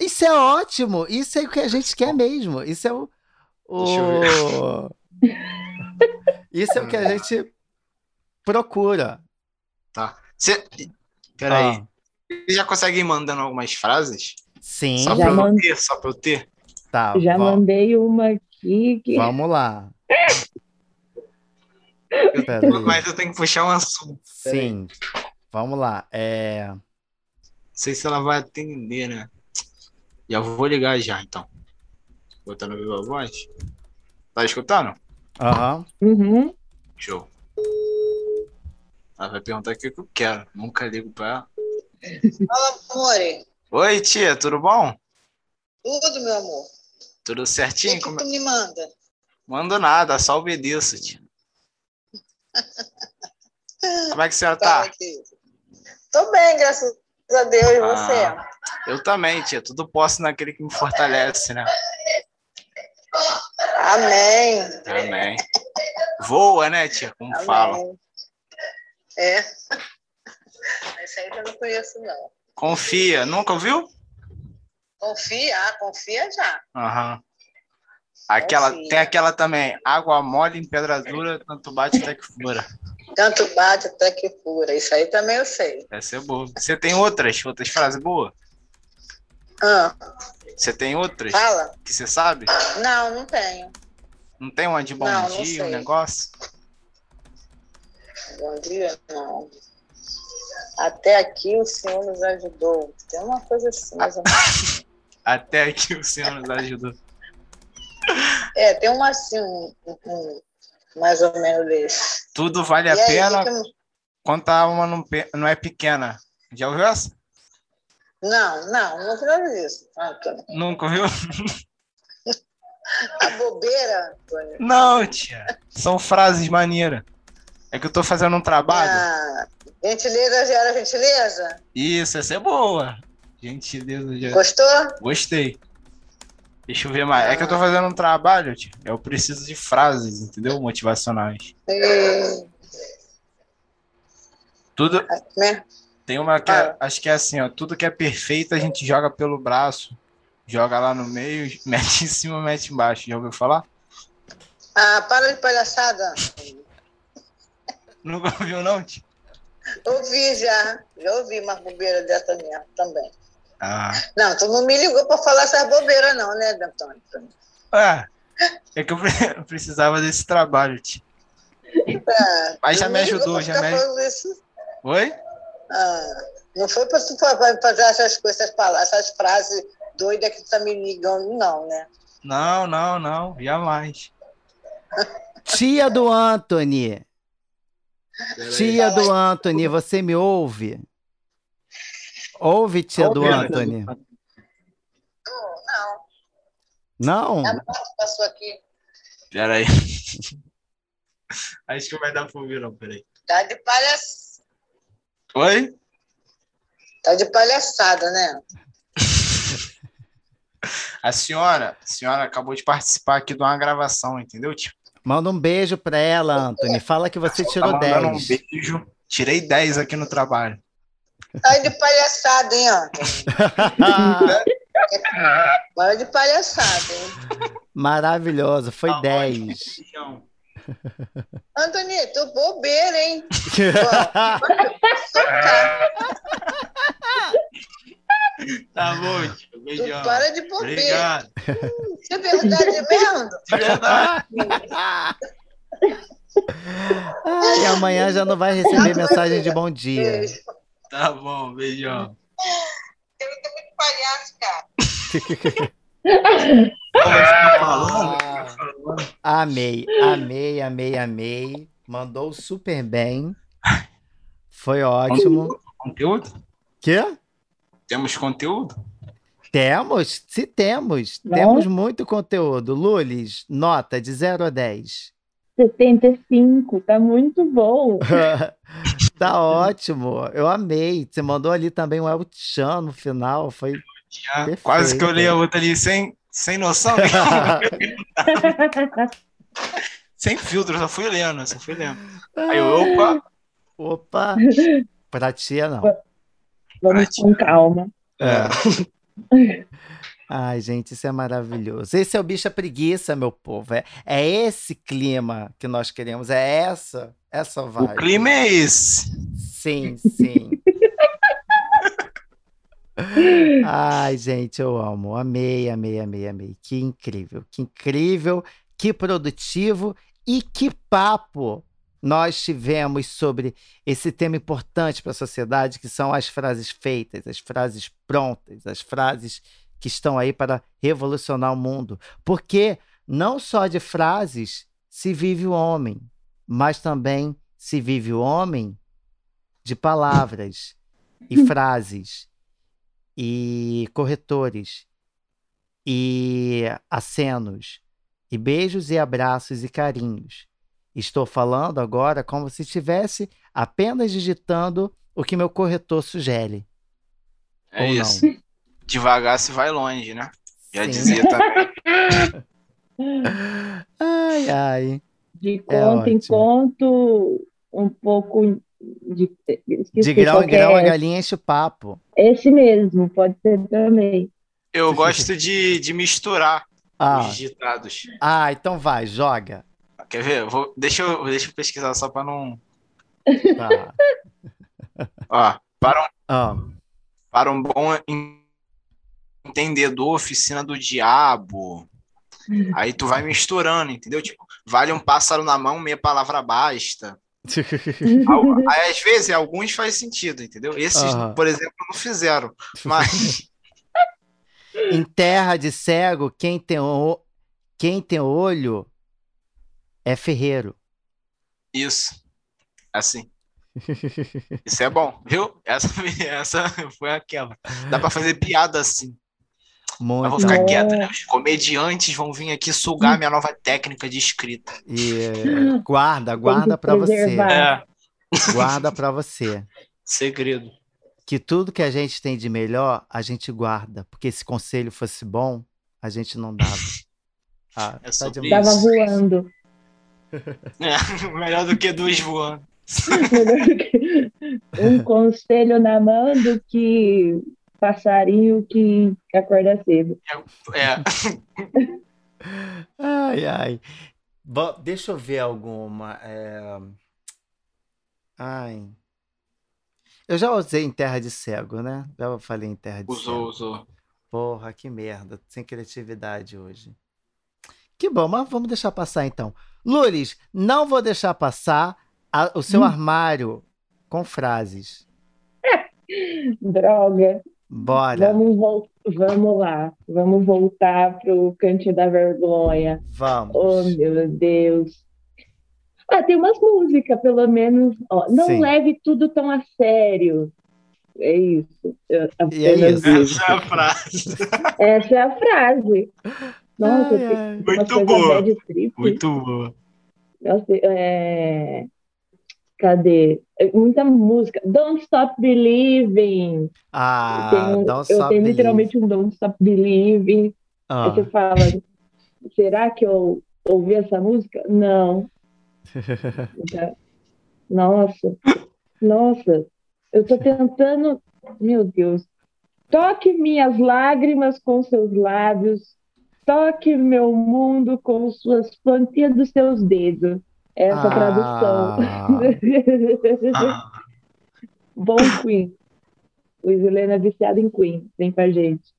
Isso é ótimo. Isso é o que a gente quer mesmo. Isso é o. o... Isso é o que a gente procura. Tá. Cê... Peraí. Ah. Você já consegue ir mandando algumas frases? Sim. Só já pra eu ter, só pra eu ter? Tá. Já vamos. mandei uma aqui. Que... Vamos lá. Mas eu tenho que puxar um assunto. Sim. Vamos lá. É... Não sei se ela vai atender, né? Já vou ligar já, então. Botando viva voz. Tá escutando? Aham. Uhum. Show. Ela vai perguntar o que eu quero. Nunca ligo pra ela. Fala, amore. Oi, tia, tudo bom? Tudo, meu amor. Tudo certinho? O que, que tu me manda? Mando nada, só obedeço, tia. Como é que a senhora tá? Tô bem, graças a Deus. E ah, você? Eu também, tia. Tudo posso naquele que me fortalece, né? Amém. Amém. Voa, né, tia? Como Amém. fala. É. Esse aí eu não conheço, não. Confia. Nunca ouviu? Confia, ah, confia já. Aham. Aquela, tem aquela também, água mole em pedra dura, tanto bate até que fura. Tanto bate até que fura. Isso aí também eu sei. Essa é boa. Você tem outras, outras frases boas? Ah. Você tem outras? Fala. Que você sabe? Não, não tenho. Não tem uma de bom não, dia, não um negócio? Bom dia, não. Até aqui o Senhor nos ajudou. Tem uma coisa assim, menos. Até aqui o Senhor nos ajudou. É, tem uma assim, um, um, mais ou menos desse. Tudo vale e a pena que... quando a alma não, não é pequena. Já ouviu essa? Não, não, nunca vi isso. Nunca viu? A bobeira, Antônio. Não, tia. São frases maneiras. É que eu tô fazendo um trabalho. Ah, gentileza gera gentileza? Isso, essa é boa. Gentileza gera. Gostou? Gostei. Deixa eu ver mais. Ah. É que eu tô fazendo um trabalho, tia. Eu preciso de frases, entendeu? Motivacionais. Tudo. Né? Tem uma que é, ah. acho que é assim, ó. Tudo que é perfeito a gente joga pelo braço, joga lá no meio, mete em cima, mete embaixo. Já ouviu falar? Ah, para de palhaçada. Nunca ouviu, não, tio? Ouvi já. Já ouvi uma bobeira dessa minha também. Ah. Não, tu não me ligou para falar essas bobeiras, não, né, Antônio? Ah, é que eu precisava desse trabalho, tio. Ah, Mas já me ajudou, já me ajudou. Oi? Ah, não foi para fazer essas coisas, essas frases doidas que tu tá me ligando, não, né? Não, não, não, jamais. Tia do Anthony. Tia do Anthony, você me ouve? Ouve, tia do Anthony? Não. Não? Passou aqui. Peraí. Acho que vai dar pra ouvir, não, peraí. Tá de palhaçada. Oi? Tá de palhaçada, né? A senhora, a senhora acabou de participar aqui de uma gravação, entendeu, tio? Manda um beijo pra ela, Anthony. Fala que você tirou tá 10. um beijo. Tirei 10 aqui no trabalho. Tá de palhaçada, hein, Anthony? Para de palhaçada, hein? Maravilhoso, foi tá 10. Antônio, tô bobeira, hein? tá bom, tio. Beijão. para de bobeira. Obrigado. Hum, isso é verdade mesmo? É verdade. e amanhã já não vai receber mensagem de bom dia. Beijo. Tá bom, beijão. Eu tô muito palhaço, cara. amei, amei, amei, amei. Mandou super bem. Foi ótimo. Conteúdo? Quê? Temos conteúdo? Temos, se temos. Não? Temos muito conteúdo. Lulis, nota de 0 a 10. 75, tá muito bom. tá ótimo, eu amei. Você mandou ali também um El Chan no final, foi Quase que eu li a outra ali sem, sem noção. sem filtro, só fui lendo, só fui lendo. Aí eu, opa. Opa, pra tia não. Vamos com calma. É. Ai, gente, isso é maravilhoso. Esse é o bicho preguiça, meu povo. É, é esse clima que nós queremos. É essa, essa vibe. O clima é esse. Sim, sim. Ai, gente, eu amo. Amei, amei, amei, amei. Que incrível, que incrível, que produtivo e que papo nós tivemos sobre esse tema importante para a sociedade, que são as frases feitas, as frases prontas, as frases que estão aí para revolucionar o mundo. Porque não só de frases se vive o homem, mas também se vive o homem de palavras e frases e corretores e acenos e beijos e abraços e carinhos. Estou falando agora como se estivesse apenas digitando o que meu corretor sugere. É Ou isso. Não. Devagar se vai longe, né? Já Sim. dizia também. ai, ai. De conto é em conto, um pouco de, de grão em grão, é a galinha enche o papo. Esse mesmo, pode ser também. Eu gosto de, de misturar ah. os ditados. Ah, então vai, joga. Quer ver? Vou, deixa, eu, deixa eu pesquisar só para não. Tá. Ó, para um, ah. para um bom entendedor, oficina do diabo. Aí tu vai misturando, entendeu? Tipo, vale um pássaro na mão, meia palavra basta. Às vezes, alguns faz sentido, entendeu? Esses, uhum. por exemplo, não fizeram. Mas. em terra de cego, quem tem, o... quem tem olho é ferreiro. Isso. Assim. Isso é bom, viu? Essa, essa foi aquela. Dá para fazer piada assim. Muito. Eu vou ficar quieto, né? Os comediantes vão vir aqui sugar minha nova técnica de escrita. E é, guarda, guarda para você. É. Guarda para você. Segredo. Que tudo que a gente tem de melhor, a gente guarda. Porque se conselho fosse bom, a gente não dava. Ah, é tá Tava voando. É, melhor do que duas voando. um conselho na mão do que passarinho que acorda cedo. É. ai, ai. Bom, deixa eu ver alguma. É... Ai. Eu já usei em Terra de Cego, né? Já falei em Terra de usou, Cego. Usou, usou. Porra, que merda. Sem criatividade hoje. Que bom, mas vamos deixar passar então. Lures, não vou deixar passar a, o seu hum. armário com frases. Droga. Bora. Vamos, vamos lá. Vamos voltar pro Cante da Vergonha. Vamos. Oh, meu Deus. Ah, tem umas músicas, pelo menos. Ó, não Sim. leve tudo tão a sério. É isso. E é isso. Essa é a frase. Essa é a frase. Nossa, ai, ai. muito boa. Muito boa. Nossa, é... Cadê? Muita música. Don't Stop Believing. Ah, eu Don't eu Stop tenho literalmente um Don't Stop Believing. Ah. Você fala, será que eu ouvi essa música? Não. Nossa, nossa, eu tô tentando, meu Deus. Toque minhas lágrimas com seus lábios, toque meu mundo com suas plantinhas dos seus dedos. Essa ah. tradução. Ah. Bom Queen. Luiz Helena é viciado em Queen. Vem pra gente.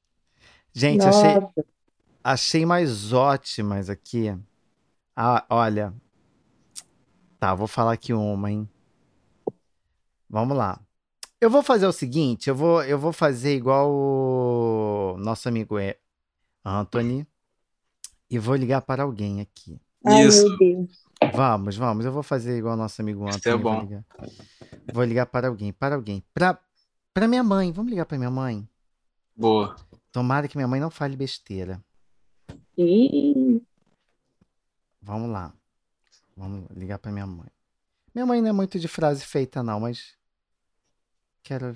Gente, achei, achei mais ótimas aqui. Ah, olha, Tá, vou falar aqui uma, hein? Vamos lá. Eu vou fazer o seguinte, eu vou, eu vou fazer igual o nosso amigo é Anthony e vou ligar para alguém aqui. Ai, Isso. meu Deus. Vamos, vamos. Eu vou fazer igual o nosso amigo Anthony. Isso é bom. Vou ligar, vou ligar para alguém, para alguém. Para para minha mãe. Vamos ligar para minha mãe. Boa. Tomara que minha mãe não fale besteira. Ih. Vamos lá. Vamos ligar para minha mãe. Minha mãe não é muito de frase feita, não, mas quero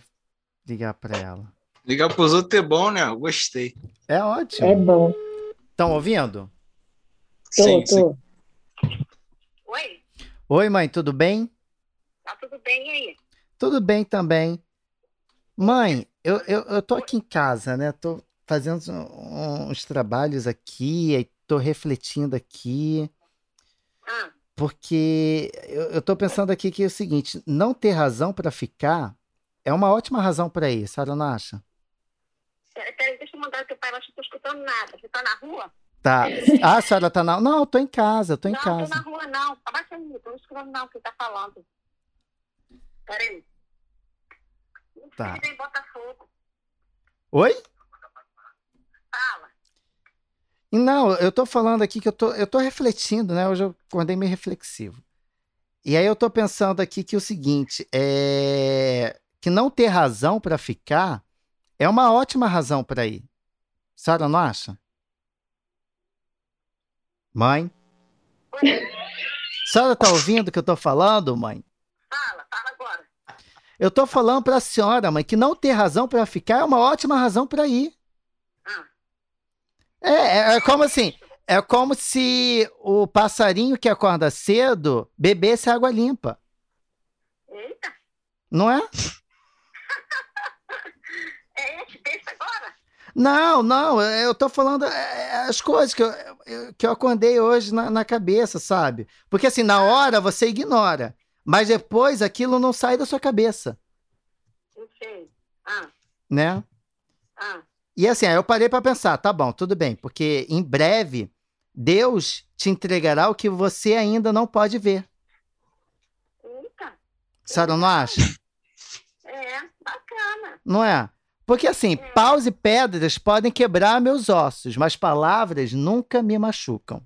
ligar para ela. Ligar pros outros é bom, né? Eu gostei. É ótimo. É bom. Estão ouvindo? Tô, sim, tô. Sim. Oi. Mãe, tudo bem? Tá tudo bem aí? Tudo bem também. Mãe, eu, eu, eu tô aqui em casa, né? Tô fazendo uns trabalhos aqui, tô refletindo aqui. Ah. Porque eu, eu tô pensando aqui que é o seguinte: não ter razão para ficar é uma ótima razão para ir, Sara não acha? Peraí, deixa eu mandar o teu pai, eu não estou escutando nada. Você tá na rua? Tá. Ah, a senhora tá na. Não, eu tô em casa, eu tô em não, casa. Não, tô na rua, não. Abaixa aí, tô escutando não o que tá falando. Peraí. Tá. Botafogo. Oi? Fala. Não, eu tô falando aqui que eu tô, eu tô refletindo, né? Hoje eu acordei meio reflexivo. E aí eu tô pensando aqui que o seguinte, é que não ter razão para ficar é uma ótima razão para ir. Sara não acha? Mãe? Sara tá ouvindo o que eu tô falando, mãe? Fala, fala agora. Eu tô falando para a senhora, mãe, que não ter razão para ficar é uma ótima razão para ir. É, é, é como assim, é como se o passarinho que acorda cedo bebesse água limpa. Eita! Não é? é? Não, não, eu tô falando é, é, as coisas que eu, que eu acordei hoje na, na cabeça, sabe? Porque assim, na hora você ignora, mas depois aquilo não sai da sua cabeça. Não sei. Ah. Né? Ah. E assim, aí eu parei para pensar, tá bom, tudo bem, porque em breve Deus te entregará o que você ainda não pode ver. Eita. Sara não acha? É, bacana. Não é? Porque assim, é. paus e pedras podem quebrar meus ossos, mas palavras nunca me machucam.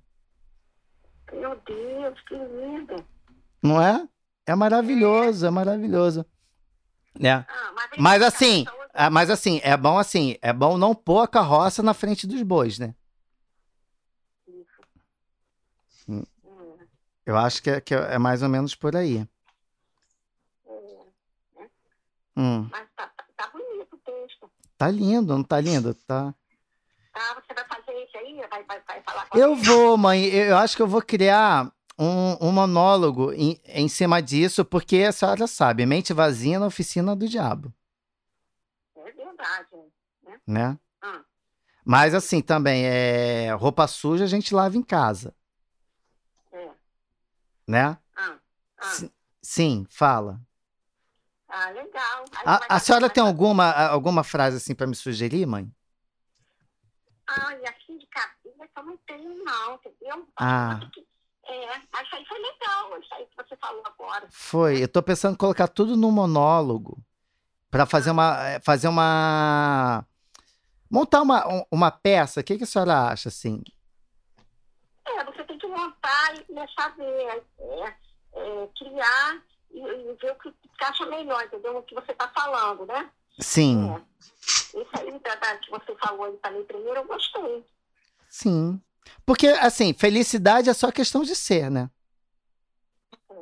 Meu Deus, que lindo. Não é? É maravilhoso, é, é maravilhoso. Né? Ah, mas, mas assim, ah, mas assim, é bom assim, é bom não pôr a carroça na frente dos bois, né? Hum. Eu acho que é, que é mais ou menos por aí. É, né? Hum. Mas tá, tá, tá, bonito o texto. Tá lindo, não tá lindo? Tá. Ah, você vai fazer isso aí? Vai, vai, vai falar Eu ele? vou, mãe. Eu acho que eu vou criar um, um monólogo em, em, cima disso, porque a senhora sabe, mente vazia na oficina do diabo. É verdade. Né? né? Ah. Mas assim, também, é, roupa suja a gente lava em casa. É. Né? Ah. Ah. Sim, fala. Ah, legal. A, a senhora tem alguma, alguma frase assim para me sugerir, mãe? Ai, assim de cabeça não tenho, não, entendeu? Ah. É, isso aí foi legal, isso aí que você falou agora. Foi, eu tô pensando em colocar tudo no monólogo para fazer uma eh, fazer uma montar uma, uma peça. O que, que a senhora acha assim? É, você tem que montar e começar a ver, é, é, criar e, e, ver o que encaixa melhor, entendeu? O que você está falando, né? Sim. É. Isso aí da, da, que você falou aí também primeiro, eu gostei. Sim. Porque, assim, felicidade é só questão de ser, né? É.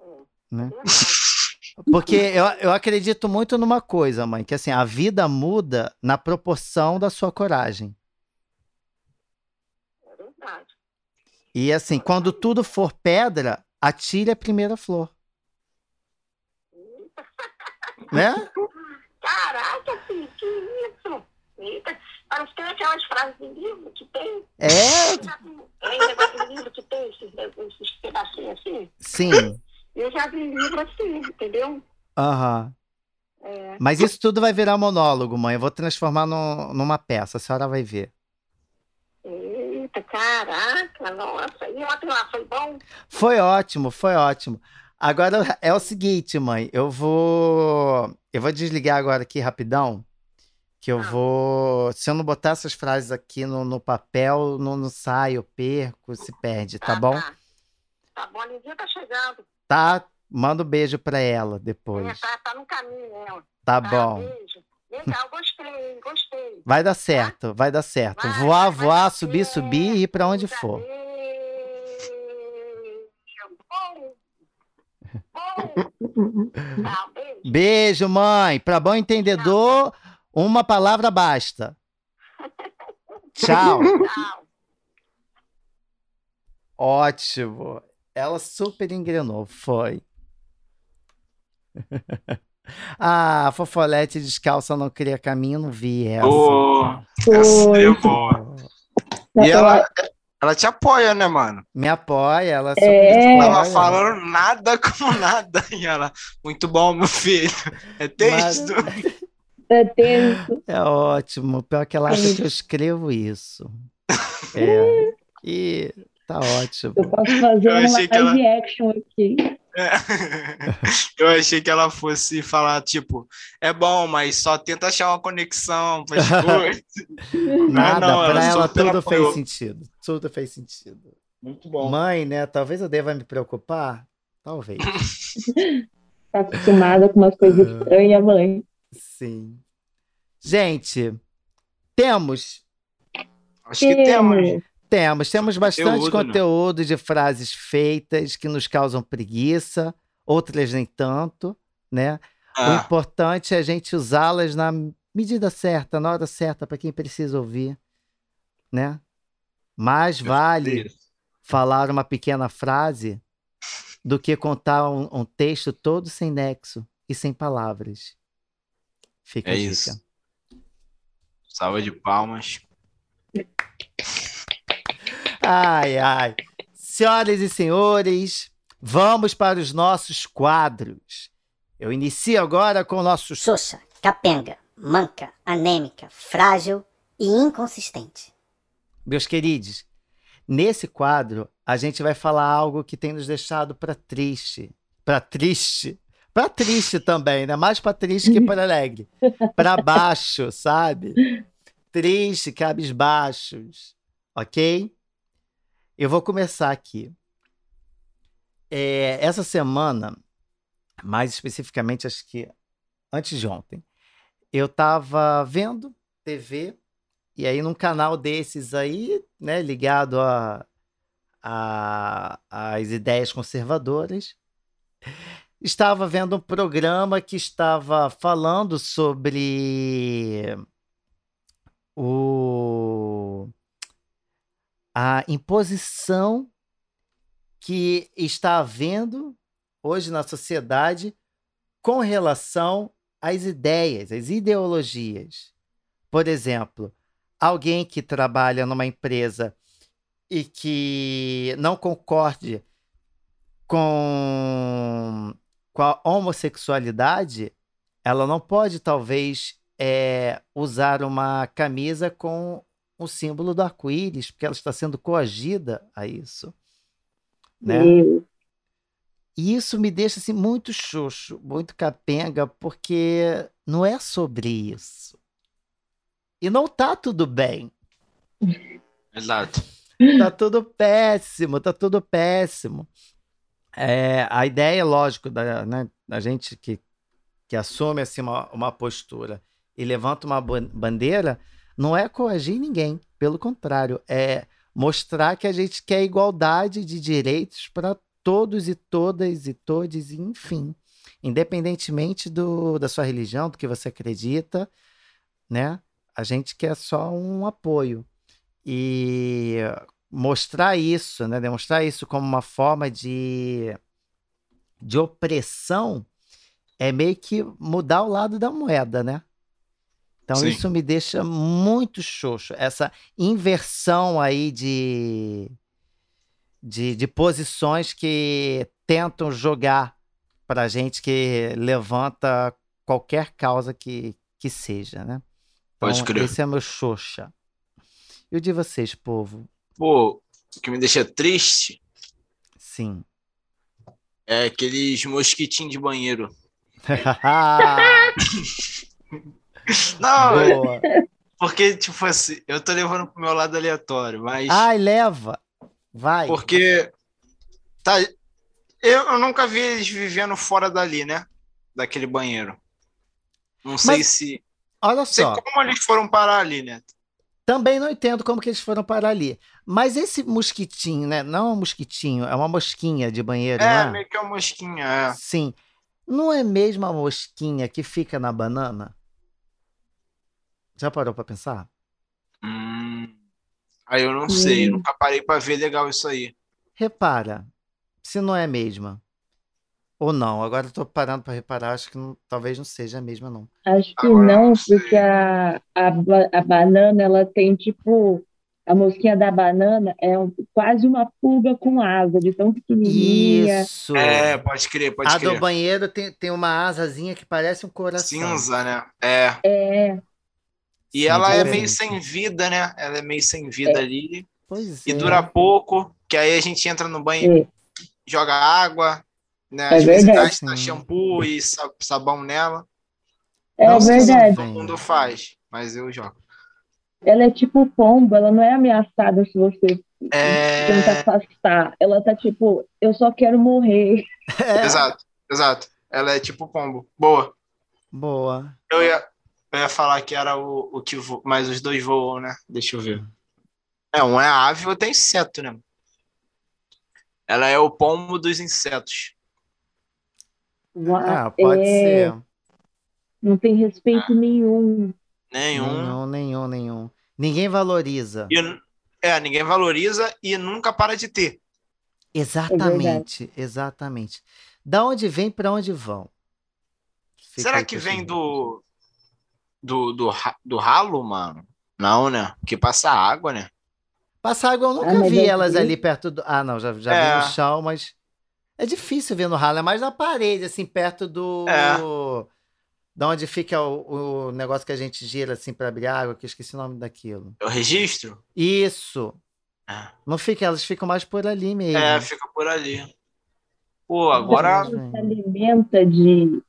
É. Né? Porque eu, eu acredito muito numa coisa, mãe, que assim, a vida muda na proporção da sua coragem. É verdade. E assim, quando tudo for pedra, atire a primeira flor. né? Caraca, filho, que isso? Eita, parece que tem aquelas frases de livro que tem. É? Tem negócio de livro que tem esses, esses pedacinhos assim? Sim. Eu já vi livro assim, entendeu? Aham. Uhum. É. Mas isso tudo vai virar monólogo, mãe. Eu vou transformar no, numa peça, a senhora vai ver. Caraca, nossa. E ontem lá, foi bom? Foi ótimo, foi ótimo. Agora é o seguinte, mãe. Eu vou. Eu vou desligar agora aqui rapidão. Que eu ah. vou. Se eu não botar essas frases aqui no, no papel, não, não sai, eu perco, se perde, tá ah, bom? Tá. tá bom, a Lindinha tá chegando. Tá? Manda um beijo pra ela depois. É, tá, tá no caminho ela. Tá, tá bom. Beijo. Legal, gostei, gostei. Vai dar certo, tá? vai dar certo. Vai, voar, vai, voar, subir, subir e ir pra onde for. beijo. beijo, mãe. Para bom entendedor, uma palavra basta. Tchau. Tchau. Ótimo. Ela super engrenou, foi. ah, Fofolete descalça não cria caminho, não vi essa. Oh, essa é boa. E ela, ela te apoia, né, mano? Me apoia, ela é... tava falando nada com nada. E ela, muito bom, meu filho. É texto. Mas... É texto. É ótimo. Pior que ela acha que eu escrevo isso. É. E tá ótimo. Eu posso fazer eu uma live ela... action aqui. É. Eu achei que ela fosse falar, tipo, é bom, mas só tenta achar uma conexão para as coisas. Nada, não, ela, ela tudo fez sentido. Tudo fez sentido. Muito bom. Mãe, né? Talvez eu deva me preocupar. Talvez. tá acostumada com umas coisas ah. estranhas, mãe. Sim. Gente, temos. Acho que temos. Temos, temos bastante conteúdo, né? conteúdo de frases feitas que nos causam preguiça, outras nem tanto, né? Ah. O importante é a gente usá-las na medida certa, na hora certa, para quem precisa ouvir, né? Mais vale falar uma pequena frase do que contar um, um, texto todo sem nexo e sem palavras. Fica é isso. Salva de palmas. Ai, ai. Senhoras e senhores, vamos para os nossos quadros. Eu inicio agora com o nosso. Xoxa, capenga, manca, anêmica, frágil e inconsistente. Meus queridos, nesse quadro a gente vai falar algo que tem nos deixado para triste. Para triste. Para triste também, né? Mais para triste que para alegre. Para baixo, sabe? Triste, cabisbaixos. Ok? Eu vou começar aqui. É, essa semana, mais especificamente, acho que antes de ontem, eu estava vendo TV e aí num canal desses aí, né, ligado a, a, às ideias conservadoras, estava vendo um programa que estava falando sobre o a imposição que está havendo hoje na sociedade com relação às ideias, às ideologias. Por exemplo, alguém que trabalha numa empresa e que não concorde com, com a homossexualidade, ela não pode, talvez, é, usar uma camisa com o símbolo do arco-íris, porque ela está sendo coagida a isso. Né? E isso me deixa assim, muito xoxo, muito capenga, porque não é sobre isso. E não tá tudo bem. Exato. Tá tudo péssimo, tá tudo péssimo. É, a ideia, lógico, da, né, da gente que, que assume assim, uma, uma postura e levanta uma bandeira, não é coagir ninguém. Pelo contrário, é mostrar que a gente quer igualdade de direitos para todos e todas e todes, enfim. Independentemente do, da sua religião, do que você acredita, né? A gente quer só um apoio. E mostrar isso, né? Demonstrar isso como uma forma de, de opressão é meio que mudar o lado da moeda, né? Então Sim. isso me deixa muito xoxo. Essa inversão aí de, de, de posições que tentam jogar para gente que levanta qualquer causa que, que seja, né? Então, Pode crer. Esse é meu xoxa. E o de vocês, povo? Pô, o que me deixa triste. Sim. É aqueles mosquitinhos de banheiro. Não, Boa. porque, tipo assim, eu tô levando pro meu lado aleatório, mas. Ai, leva. Vai. Porque. Tá. Eu, eu nunca vi eles vivendo fora dali, né? Daquele banheiro. Não mas... sei se. Olha só. Sei como eles foram parar ali, né? Também não entendo como que eles foram parar ali. Mas esse mosquitinho, né? Não é um mosquitinho, é uma mosquinha de banheiro, é, né? meio que é uma mosquinha, é. Sim. Não é mesmo a mosquinha que fica na banana? Já parou pra pensar? Hum, aí eu não sei, hum. nunca parei pra ver legal isso aí. Repara, se não é a mesma. Ou não, agora eu tô parando para reparar, acho que não, talvez não seja a mesma, não. Acho que agora não, porque a, a, a banana, ela tem tipo. A mosquinha da banana é um, quase uma pulga com asa, de tão pequenininha. Isso! É, pode crer, pode a crer. A do banheiro tem, tem uma asazinha que parece um coração. Cinza, né? É. É. E Sim, ela é meio sem vida, né? Ela é meio sem vida é. ali. Pois e é. dura pouco, que aí a gente entra no banho, é. joga água, né? É verdade. gasta shampoo e sabão nela. É não verdade. Todo mundo faz, mas eu jogo. Ela é tipo pombo, ela não é ameaçada se você é... tentar afastar. Ela tá tipo, eu só quero morrer. É. Exato, exato. Ela é tipo pombo. Boa. Boa. Eu ia, eu ia falar que era o, o que voa, mas os dois voam, né? Deixa eu ver. É, um é ave e outro é inseto, né? Ela é o pombo dos insetos. Ah, pode é... ser. Não tem respeito nenhum. Nenhum. Nenhum, nenhum, nenhum. Ninguém valoriza. E, é, ninguém valoriza e nunca para de ter. Exatamente, é exatamente. Da onde vem, para onde vão? Fica Será que vem do, do, do, do ralo, mano? Não, né? Porque passa água, né? Passa água, eu nunca ah, vi elas ali perto do. Ah, não, já, já é. vi no chão, mas. É difícil ver no ralo, é mais na parede, assim, perto do. É. Da onde fica o, o, negócio que a gente gira assim para abrir água, que eu esqueci o nome daquilo. É o registro? Isso. É. Não fica, elas ficam mais por ali mesmo. É, fica por ali. Pô, agora. Se alimenta de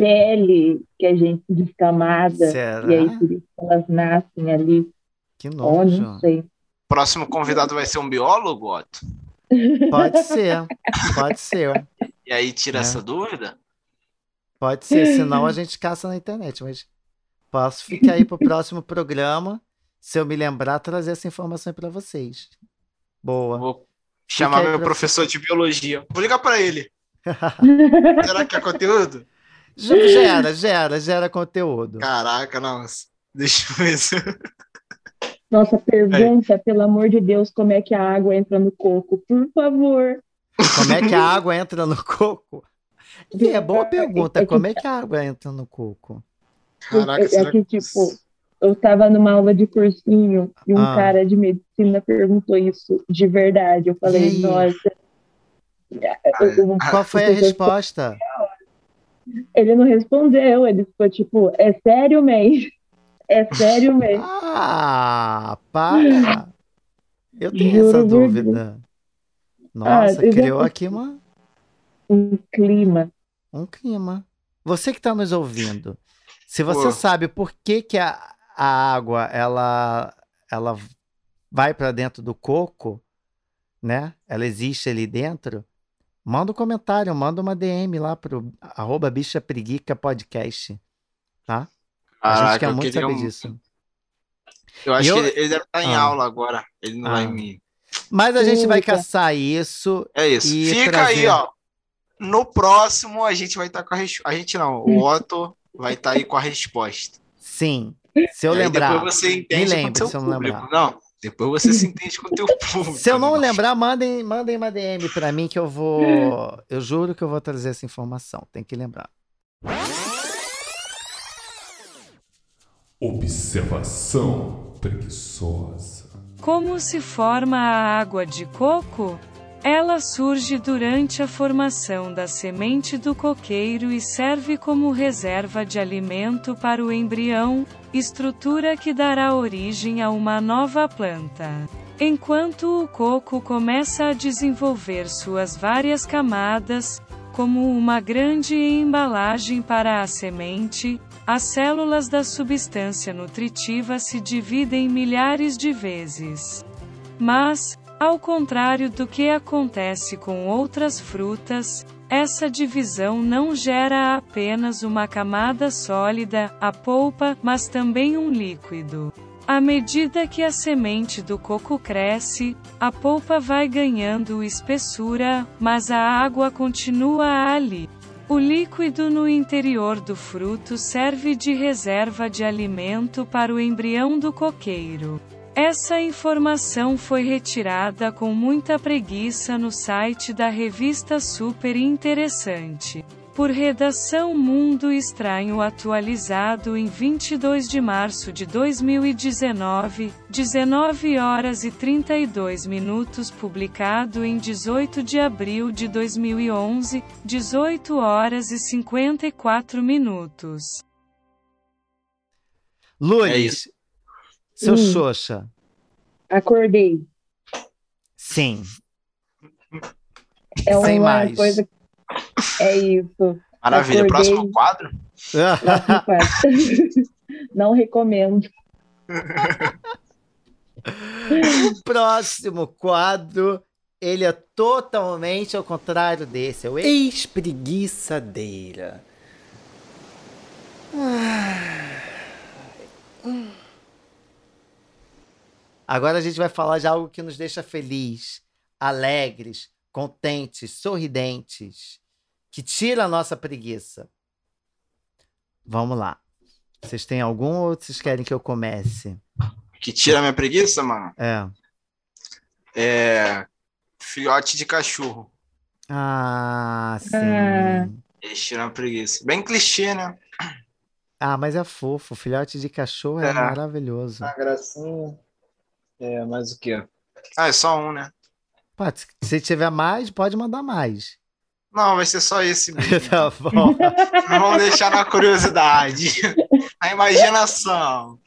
pele que a gente descamada. Será? E aí por isso elas nascem ali. Que nojo. Oh, não sei. Próximo convidado vai ser um biólogo, Otto? Pode ser, pode ser. E aí tira é. essa dúvida? Pode ser, senão a gente caça na internet, mas posso ficar aí pro próximo programa, se eu me lembrar, trazer essa informação para vocês. Boa. Vou chamar meu professor de biologia. Vou ligar para ele. Será que é conteúdo? Gera, gera, gera conteúdo. Caraca, nossa. Deixa eu ver se... Nossa, pergunta, é. pelo amor de Deus, como é que a água entra no coco, por favor. Como é que a água entra no coco? É boa pergunta. Como é que a água entra no coco? Caraca, é, é que, tipo, eu estava numa aula de cursinho e um ah. cara de medicina perguntou isso de verdade. Eu falei, nossa. Eu, Qual foi a resposta? Ele não respondeu, ele ficou tipo, é sério mesmo? É sério mesmo? Ah, para! Eu tenho Juro essa dúvida. Nossa, ah, criou aqui uma... Um clima. Um clima. Você que está nos ouvindo, se você Pô. sabe por que, que a, a água ela, ela vai para dentro do coco, né? Ela existe ali dentro. Manda um comentário, manda uma DM lá pro arroba bicha preguica podcast, tá? A gente quer muito saber um... disso. Eu acho eu... que ele, ele, deve estar em ah. aula agora. Ele não ah. vai me. Mas a gente vai caçar isso. É isso. Fica trazer... aí, ó. No próximo a gente vai estar com a resposta. A gente não, o Otto vai estar aí com a resposta. Sim. Se eu lembrar. Depois você entende me lembre, se eu não lembrar. Não, depois você se entende com o teu público. Se eu não lembrar, mandem, mandem uma DM para mim que eu vou. Eu juro que eu vou trazer essa informação. Tem que lembrar. Observação preguiçosa. Como se forma a água de coco? Ela surge durante a formação da semente do coqueiro e serve como reserva de alimento para o embrião, estrutura que dará origem a uma nova planta. Enquanto o coco começa a desenvolver suas várias camadas, como uma grande embalagem para a semente, as células da substância nutritiva se dividem milhares de vezes. Mas, ao contrário do que acontece com outras frutas, essa divisão não gera apenas uma camada sólida, a polpa, mas também um líquido. À medida que a semente do coco cresce, a polpa vai ganhando espessura, mas a água continua ali. O líquido no interior do fruto serve de reserva de alimento para o embrião do coqueiro. Essa informação foi retirada com muita preguiça no site da revista Super Interessante. Por redação Mundo Estranho atualizado em 22 de março de 2019, 19 horas e 32 minutos publicado em 18 de abril de 2011, 18 horas e 54 minutos. Lourdes, é seu hum. Xoxa. Acordei. Sim. É Sem uma mais. coisa é isso. Maravilha. Próximo quadro? Próximo quadro. Não recomendo. o próximo quadro, ele é totalmente ao contrário desse. É o ex-preguiçadeira. Agora a gente vai falar de algo que nos deixa feliz, alegres, contentes, sorridentes que tira a nossa preguiça. Vamos lá. Vocês têm algum ou vocês querem que eu comece? Que tira a minha preguiça, mano? É. É. Filhote de cachorro. Ah, sim. É. Eles tiram a preguiça. Bem clichê, né? Ah, mas é fofo. Filhote de cachorro é, é maravilhoso. A gracinha. É, mas o quê? Ah, é só um, né? Pode, se tiver mais, pode mandar mais. Não, vai ser só esse mesmo. tá bom. Não vamos deixar na curiosidade. A imaginação.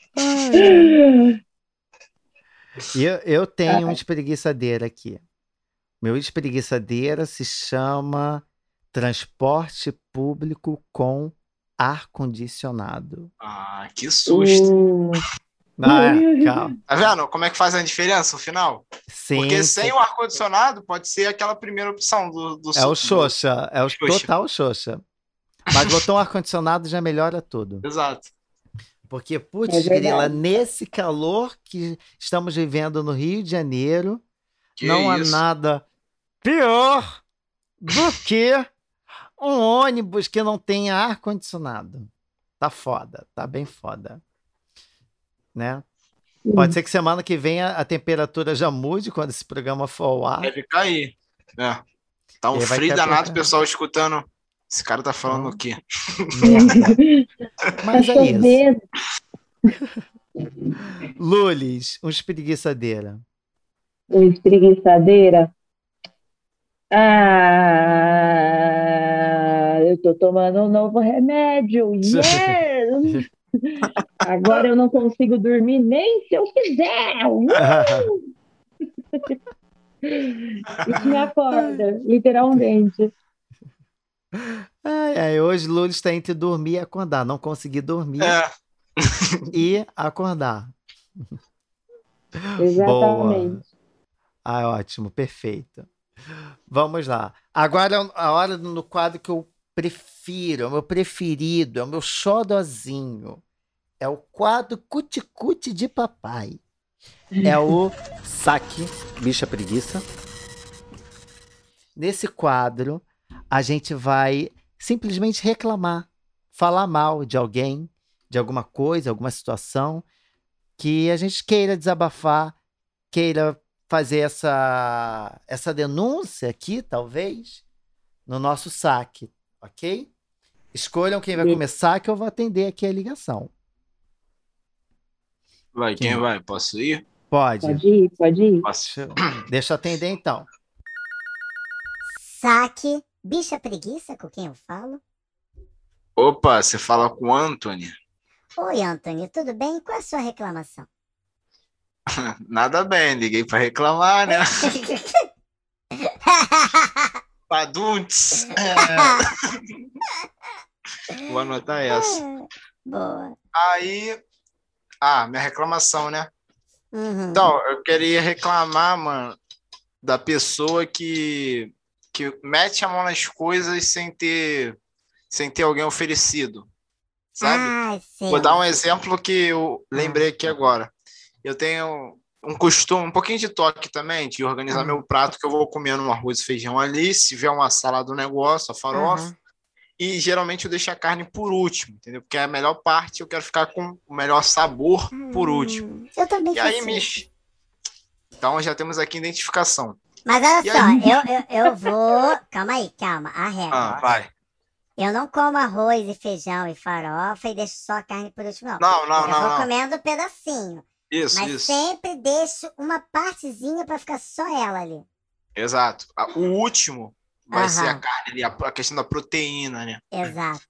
Eu, eu tenho um espreguiçadeira aqui. Meu espreguiçadeira se chama Transporte Público com Ar-Condicionado. Ah, que susto. Uh. Ah, é, calma. Tá vendo como é que faz a diferença no final? Sim. Porque sem o ar-condicionado pode ser aquela primeira opção do. do é o Xoxa, é o Xoxa. total Xoxa. Mas botou um ar-condicionado já melhora tudo. Exato. Porque, putz, é grila, nesse calor que estamos vivendo no Rio de Janeiro, que não isso? há nada pior do que um ônibus que não tenha ar-condicionado. Tá foda, tá bem foda né? Pode ser que semana que vem a, a, temperatura já mude quando esse programa for ao ar. Deve cair. É. Tá um frio danado, o pessoal escutando. Esse cara tá falando o quê? Mas é isso. Lulis, um espreguiçadeira. Um espreguiçadeira? Ah, eu tô tomando um novo remédio. Yeah! Agora eu não consigo dormir nem se eu quiser. Uh! Isso me acorda, literalmente. Ai, ai, hoje Lula está entre dormir e acordar. Não consegui dormir é. e acordar. Exatamente. Boa. Ah, ótimo, perfeito. Vamos lá. Agora é a hora no quadro que eu prefiro, é o meu preferido, é o meu xodozinho. É o quadro cuticute de papai. É o saque bicha preguiça. Nesse quadro, a gente vai simplesmente reclamar, falar mal de alguém, de alguma coisa, alguma situação que a gente queira desabafar, queira fazer essa, essa denúncia aqui, talvez, no nosso saque, ok? Escolham quem vai começar, que eu vou atender aqui a ligação. Vai, quem, quem vai? Posso ir? Pode. Pode ir, pode ir. Posso. Deixa eu atender então. Saque, bicha preguiça com quem eu falo? Opa, você fala com o Anthony? Oi, Anthony, tudo bem? Qual é a sua reclamação? Nada bem, liguei para reclamar, né? Paduntes. É. Vou anotar essa. Boa. Aí. Ah, minha reclamação, né? Uhum. Então, eu queria reclamar, mano, da pessoa que, que mete a mão nas coisas sem ter, sem ter alguém oferecido. Sabe? Ah, Vou dar um exemplo que eu lembrei aqui agora eu tenho um costume, um pouquinho de toque também, de organizar uhum. meu prato, que eu vou comendo um arroz e feijão ali, se vier uma salada do negócio, a farofa. Uhum. E geralmente eu deixo a carne por último, entendeu? Porque é a melhor parte, eu quero ficar com o melhor sabor por hum, último. Eu também E aí, Mich... Então já temos aqui identificação. Mas olha e só, aí... eu, eu, eu vou. Calma aí, calma. A regra. Ah, vai. Eu não como arroz e feijão e farofa e deixo só a carne por último, não. Não, não, eu não. Eu vou não. comendo um pedacinho. Isso, Mas isso. sempre deixo uma partezinha para ficar só ela ali. Exato. O último vai ser a carne ali, a questão da proteína, né? Exato.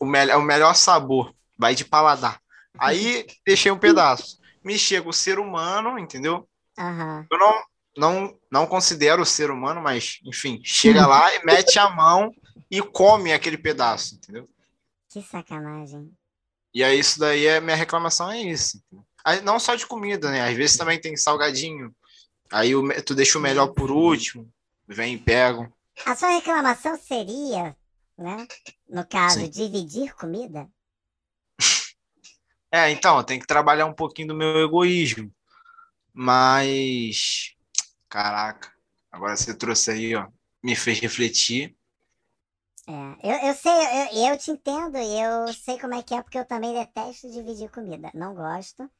O, me o melhor sabor, vai de paladar. Aí deixei um pedaço. Me chega o ser humano, entendeu? Uhum. Eu não, não, não considero o ser humano, mas, enfim, chega lá e mete a mão e come aquele pedaço, entendeu? Que sacanagem. E aí, isso daí é minha reclamação, é isso. Não só de comida, né? Às vezes também tem salgadinho. Aí tu deixa o melhor por último, vem e pega. A sua reclamação seria, né? No caso, Sim. dividir comida? É, então, tem que trabalhar um pouquinho do meu egoísmo. Mas. Caraca, agora você trouxe aí, ó. Me fez refletir. É, eu, eu sei, eu, eu te entendo e eu sei como é que é, porque eu também detesto dividir comida. Não gosto.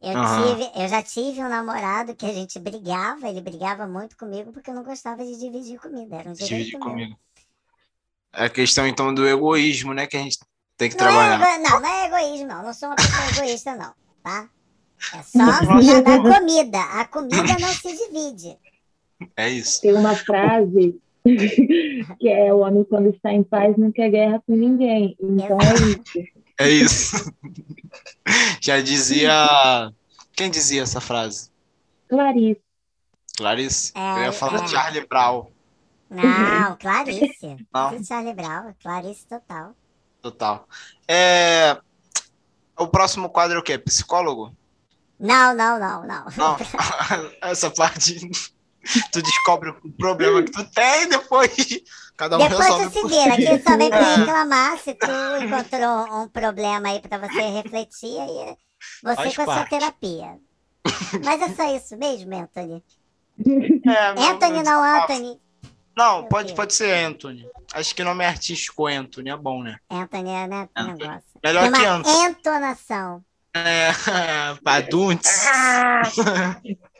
Eu, uhum. tive, eu já tive um namorado que a gente brigava, ele brigava muito comigo porque eu não gostava de dividir comida. Era um dividir comida. É a questão então do egoísmo, né? Que a gente tem que não trabalhar. É não, não é egoísmo, não. Não sou uma pessoa egoísta, não, tá? É só a da comida. A comida não se divide. É isso. Tem uma frase que é o homem quando está em paz não quer guerra com ninguém. Então é isso. É isso. Já dizia. Quem dizia essa frase? Clarice. Clarice? É, Eu ia falar é. Charlie Brown. Não, Clarice. Não. Charlie Brown, Clarice total. Total. É... O próximo quadro é o quê? Psicólogo? Não, não, não, não. Não. Essa parte tu descobre o problema que tu tem e depois cada um depois resolve. tu se vira, aqui só vem pra reclamar se tu encontrou um problema aí pra você refletir aí você Faz com a sua parte. terapia. Mas é só isso mesmo, Anthony? É, meu- Anthony meu não. Anthony. Não, Meu pode, Deus. pode ser Anthony. Acho que nome é artístico Anthony, é bom, né? Anthony é né, Anthony. negócio. Melhor Tem que uma Anthony. entonação. É, Paduntes.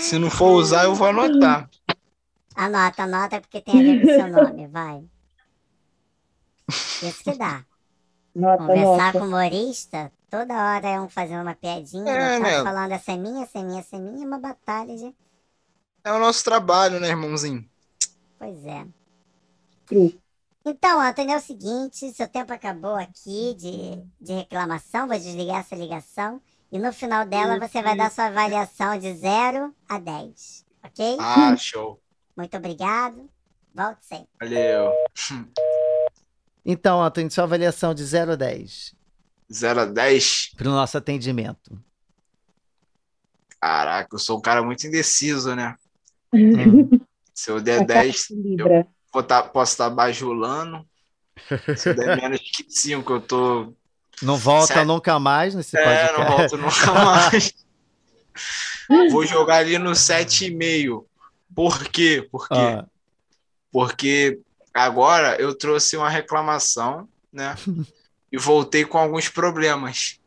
Se não for usar, eu vou anotar. Anota, anota, porque tem a ver com o seu nome, vai. Isso que dá. Nota, Conversar nota. com humorista, toda hora é um fazendo uma piadinha, é, né? falando essa é minha, essa é minha, essa é minha, é uma batalha de... É o nosso trabalho, né, irmãozinho? Pois é. Então, Antônio, é o seguinte, seu tempo acabou aqui de, de reclamação, vou desligar essa ligação e no final dela você vai dar sua avaliação de 0 a 10, ok? Ah, show. Muito obrigado. Volte sempre. Valeu. Então, Antônio, sua avaliação de 0 a 10. 0 a 10? Para o nosso atendimento. Caraca, eu sou um cara muito indeciso, né? Hum. Se eu der 10, eu tá, posso estar tá bajulando. Se eu der menos que 5, eu tô. Não volta Sete... nunca mais nesse é, podcast. É, não volta nunca mais. Vou jogar ali no 7,5. Por quê? Por quê? Ah. Porque agora eu trouxe uma reclamação, né? e voltei com alguns problemas.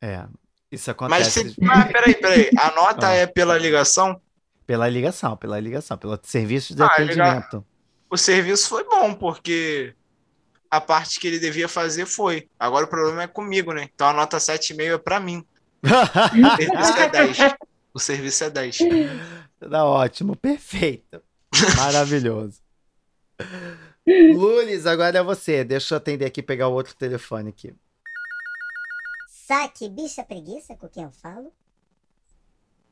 É, isso acontece. Mas, se... mas peraí, peraí. A nota ah. é pela ligação? Pela ligação, pela ligação, pelo serviço de ah, atendimento. O serviço foi bom, porque a parte que ele devia fazer foi. Agora o problema é comigo, né? Então a nota 7,5 é para mim. o serviço é 10. O serviço é 10. Tá ótimo, perfeito. Maravilhoso. Lulis, agora é você. Deixa eu atender aqui pegar o outro telefone aqui. Saque, bicha preguiça com quem eu falo?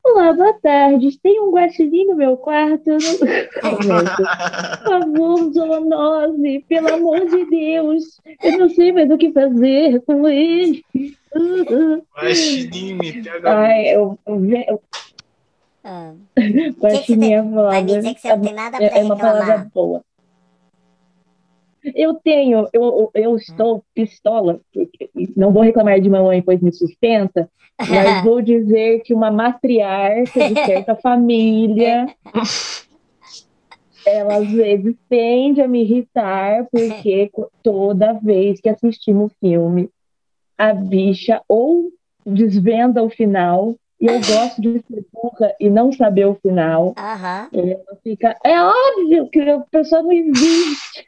Olá, boa tarde. Tem um guaxinim no meu quarto? Por favor, zoonose, pelo amor de Deus. Eu não sei mais o que fazer com ele. Guaxinim, me pega. Ai, eu, eu. Ah. Guaxinim é foda. Vai me dizer que você não tem nada pra É uma palavra boa. Eu tenho, eu, eu estou pistola, porque não vou reclamar de mamãe, pois me sustenta, mas vou dizer que uma matriarca de certa família, ela às vezes tende a me irritar, porque toda vez que assistimos filme, a bicha ou desvenda o final, eu gosto de ser burra e não saber o final. Uhum. Ela fica, é óbvio que a pessoa não existe.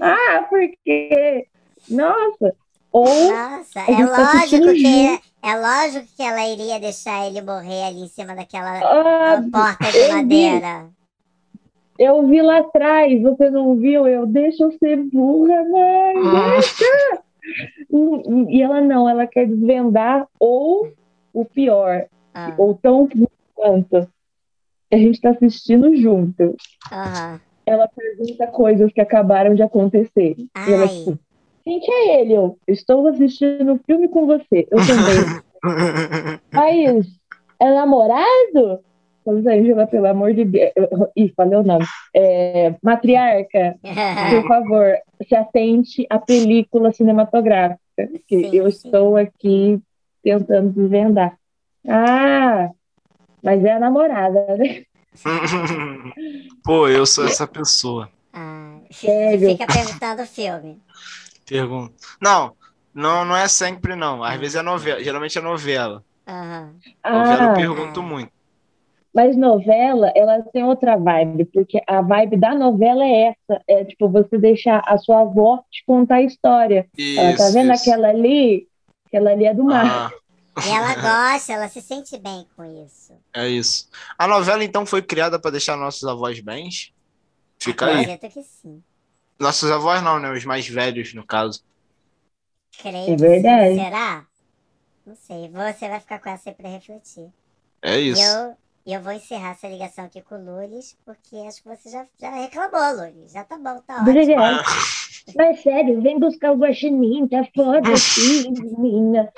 ah, porque. Nossa! Ou Nossa, é tá lógico que é lógico que ela iria deixar ele morrer ali em cima daquela ah, porta de madeira. Vi, eu vi lá atrás, você não viu? Eu deixa eu ser burra, mãe, ah. E ela não, ela quer desvendar ou o pior, ah. ou tão quanto. A gente está assistindo junto. Uhum. Ela pergunta coisas que acabaram de acontecer. Ai. E ela assim, quem que é ele? Eu estou assistindo um filme com você. Eu também. Mas é namorado? Vamos aí, jogar, pelo amor de Deus. Ih, falei o nome. É, matriarca, por favor, se atente à película cinematográfica. Que sim, eu sim. estou aqui tentando desvendar. Ah, mas é a namorada, né? Pô, eu sou essa pessoa. Ah, Sério? Fica perguntando o filme. Pergunta. Não, não, não é sempre não. Às vezes é novela. Geralmente é novela. Uhum. Novela ah, eu pergunto muito. Mas novela, ela tem outra vibe, porque a vibe da novela é essa, é tipo você deixar a sua avó te contar a história. Isso, ela tá vendo isso. aquela ali? Aquela ali é do mar. Ah. E ela gosta, ela se sente bem com isso. É isso. A novela então foi criada para deixar nossos avós bens? Fica aí. Acredito que sim. Nossos avós não, né? Os mais velhos, no caso. Creio é verdade. Será? Não sei. Você vai ficar com essa aí pra refletir. É isso. E eu, vou encerrar essa ligação aqui com o Lulis, porque acho que você já, já reclamou, Lulis. Já tá bom, tá ótimo. Obrigado. Mas sério, vem buscar o guaxinim, tá foda aqui, menina.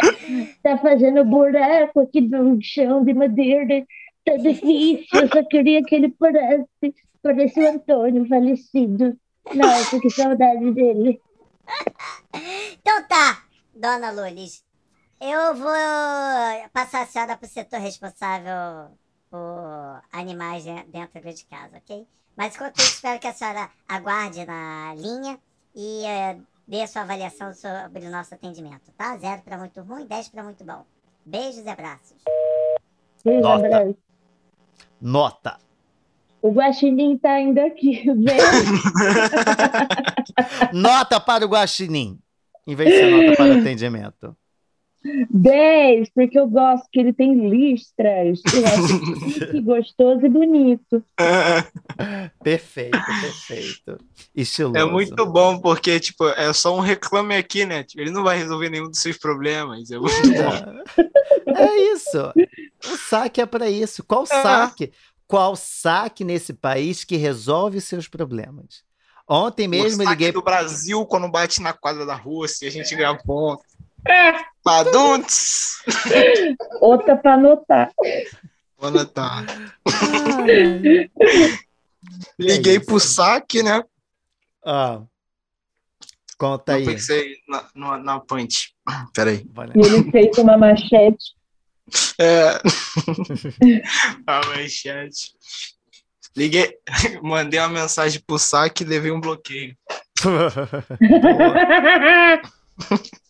Tá fazendo buraco aqui no chão de madeira. Tá difícil, eu só queria que ele parasse. Parece o Antônio falecido. Nossa, que saudade dele. Então tá, dona Lulis. Eu vou passar a senhora para o setor responsável por animais dentro de casa, ok? Mas enquanto isso, espero que a senhora aguarde na linha e uh, dê a sua avaliação sobre o nosso atendimento, tá? Zero para muito ruim, 10 para muito bom. Beijos e abraços. Nota. Nota. O Guaxinim tá ainda aqui, nota para o Guaxinim, em vez de ser nota para o atendimento. 10, porque eu gosto que ele tem listras. Eu acho gostoso e bonito. perfeito, perfeito. Estiloso. É muito bom, porque, tipo, é só um reclame aqui, né? Ele não vai resolver nenhum dos seus problemas. É muito bom. É isso. O saque é para isso. Qual saque? Qual saque nesse país que resolve seus problemas? Ontem mesmo o liguei. do Brasil, quando bate na quadra da Rússia, a gente ganha ponto. É. Paduntes. Outra para anotar. Vou anotar. Liguei é pro saque, né? Ah. Conta aí. Eu pensei na, na, na punch. Peraí. E ele fez uma machete. É. a manchete. Liguei, mandei uma mensagem pro saque e levei um bloqueio.